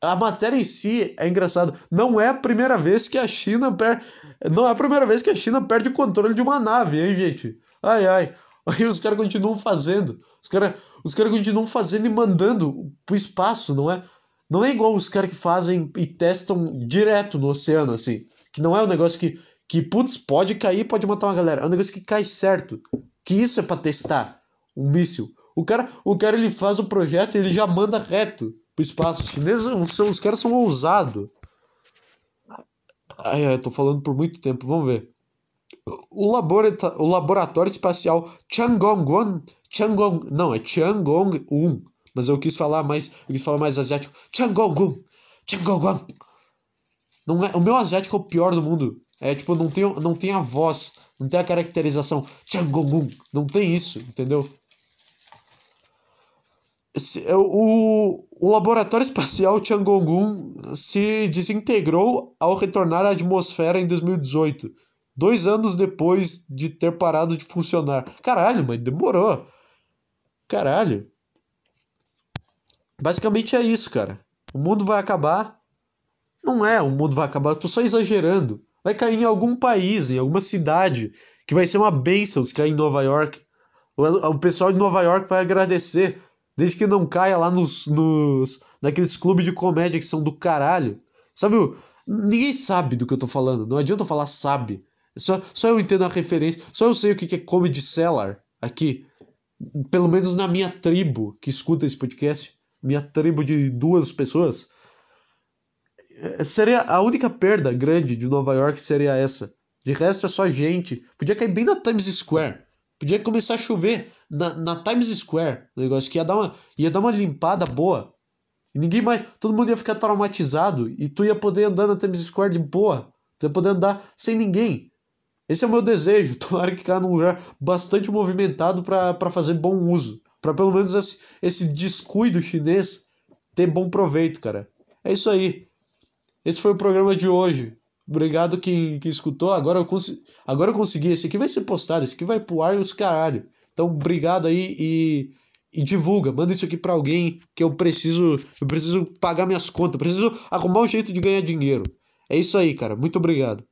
A matéria em si é engraçado. Não é a primeira vez que a China perde. Não é a primeira vez que a China perde o controle de uma nave, hein, gente? Ai, ai. Aí os caras continuam fazendo. Os caras os cara continuam fazendo e mandando pro espaço, não é? Não é igual os caras que fazem e testam direto no oceano, assim. Que não é um negócio que, que, putz, pode cair, pode matar uma galera. É um negócio que cai certo. Que isso é pra testar um míssil. O cara, o cara ele faz o projeto e ele já manda reto pro espaço. Os chineses são, os caras são ousados. Ai, ai, eu tô falando por muito tempo, vamos ver. O, laborata o laboratório espacial Chang'e-1, Chang'e, não, é Chang'e-1, mas eu quis falar mais, eu quis falar mais asiático. Chang'e-1, Chang'e-1. Não é, o meu asiático é o pior do mundo. É tipo, não tem, não tem a voz, não tem a caracterização. Chang'e-1, não tem isso, entendeu? É, o, o laboratório espacial Tiangong-1 se desintegrou ao retornar à atmosfera em 2018, dois anos depois de ter parado de funcionar. Caralho, mas demorou. Caralho. Basicamente é isso, cara. O mundo vai acabar. Não é, o mundo vai acabar, eu tô só exagerando. Vai cair em algum país, em alguma cidade, que vai ser uma benção se cair em Nova York. O, o pessoal de Nova York vai agradecer Desde que não caia lá nos, nos naqueles clubes de comédia que são do caralho. Sabe, ninguém sabe do que eu tô falando. Não adianta eu falar sabe. Só, só eu entendo a referência. Só eu sei o que é comedy cellar aqui. Pelo menos na minha tribo que escuta esse podcast. Minha tribo de duas pessoas. É, seria a única perda grande de Nova York seria essa. De resto é só gente. Podia cair bem na Times Square. Podia começar a chover na, na Times Square, o negócio que ia dar uma, ia dar uma limpada boa. E ninguém mais, todo mundo ia ficar traumatizado e tu ia poder andar na Times Square de boa. Tu ia poder andar sem ninguém. Esse é o meu desejo. Tomara que caia num lugar bastante movimentado para fazer bom uso. para pelo menos esse, esse descuido chinês ter bom proveito, cara. É isso aí. Esse foi o programa de hoje. Obrigado quem, quem escutou. Agora eu, agora eu consegui. Esse aqui vai ser postado, esse aqui vai pro ar e os caralho. Então, obrigado aí e, e divulga. Manda isso aqui para alguém que eu preciso. Eu preciso pagar minhas contas. Preciso arrumar um jeito de ganhar dinheiro. É isso aí, cara. Muito obrigado.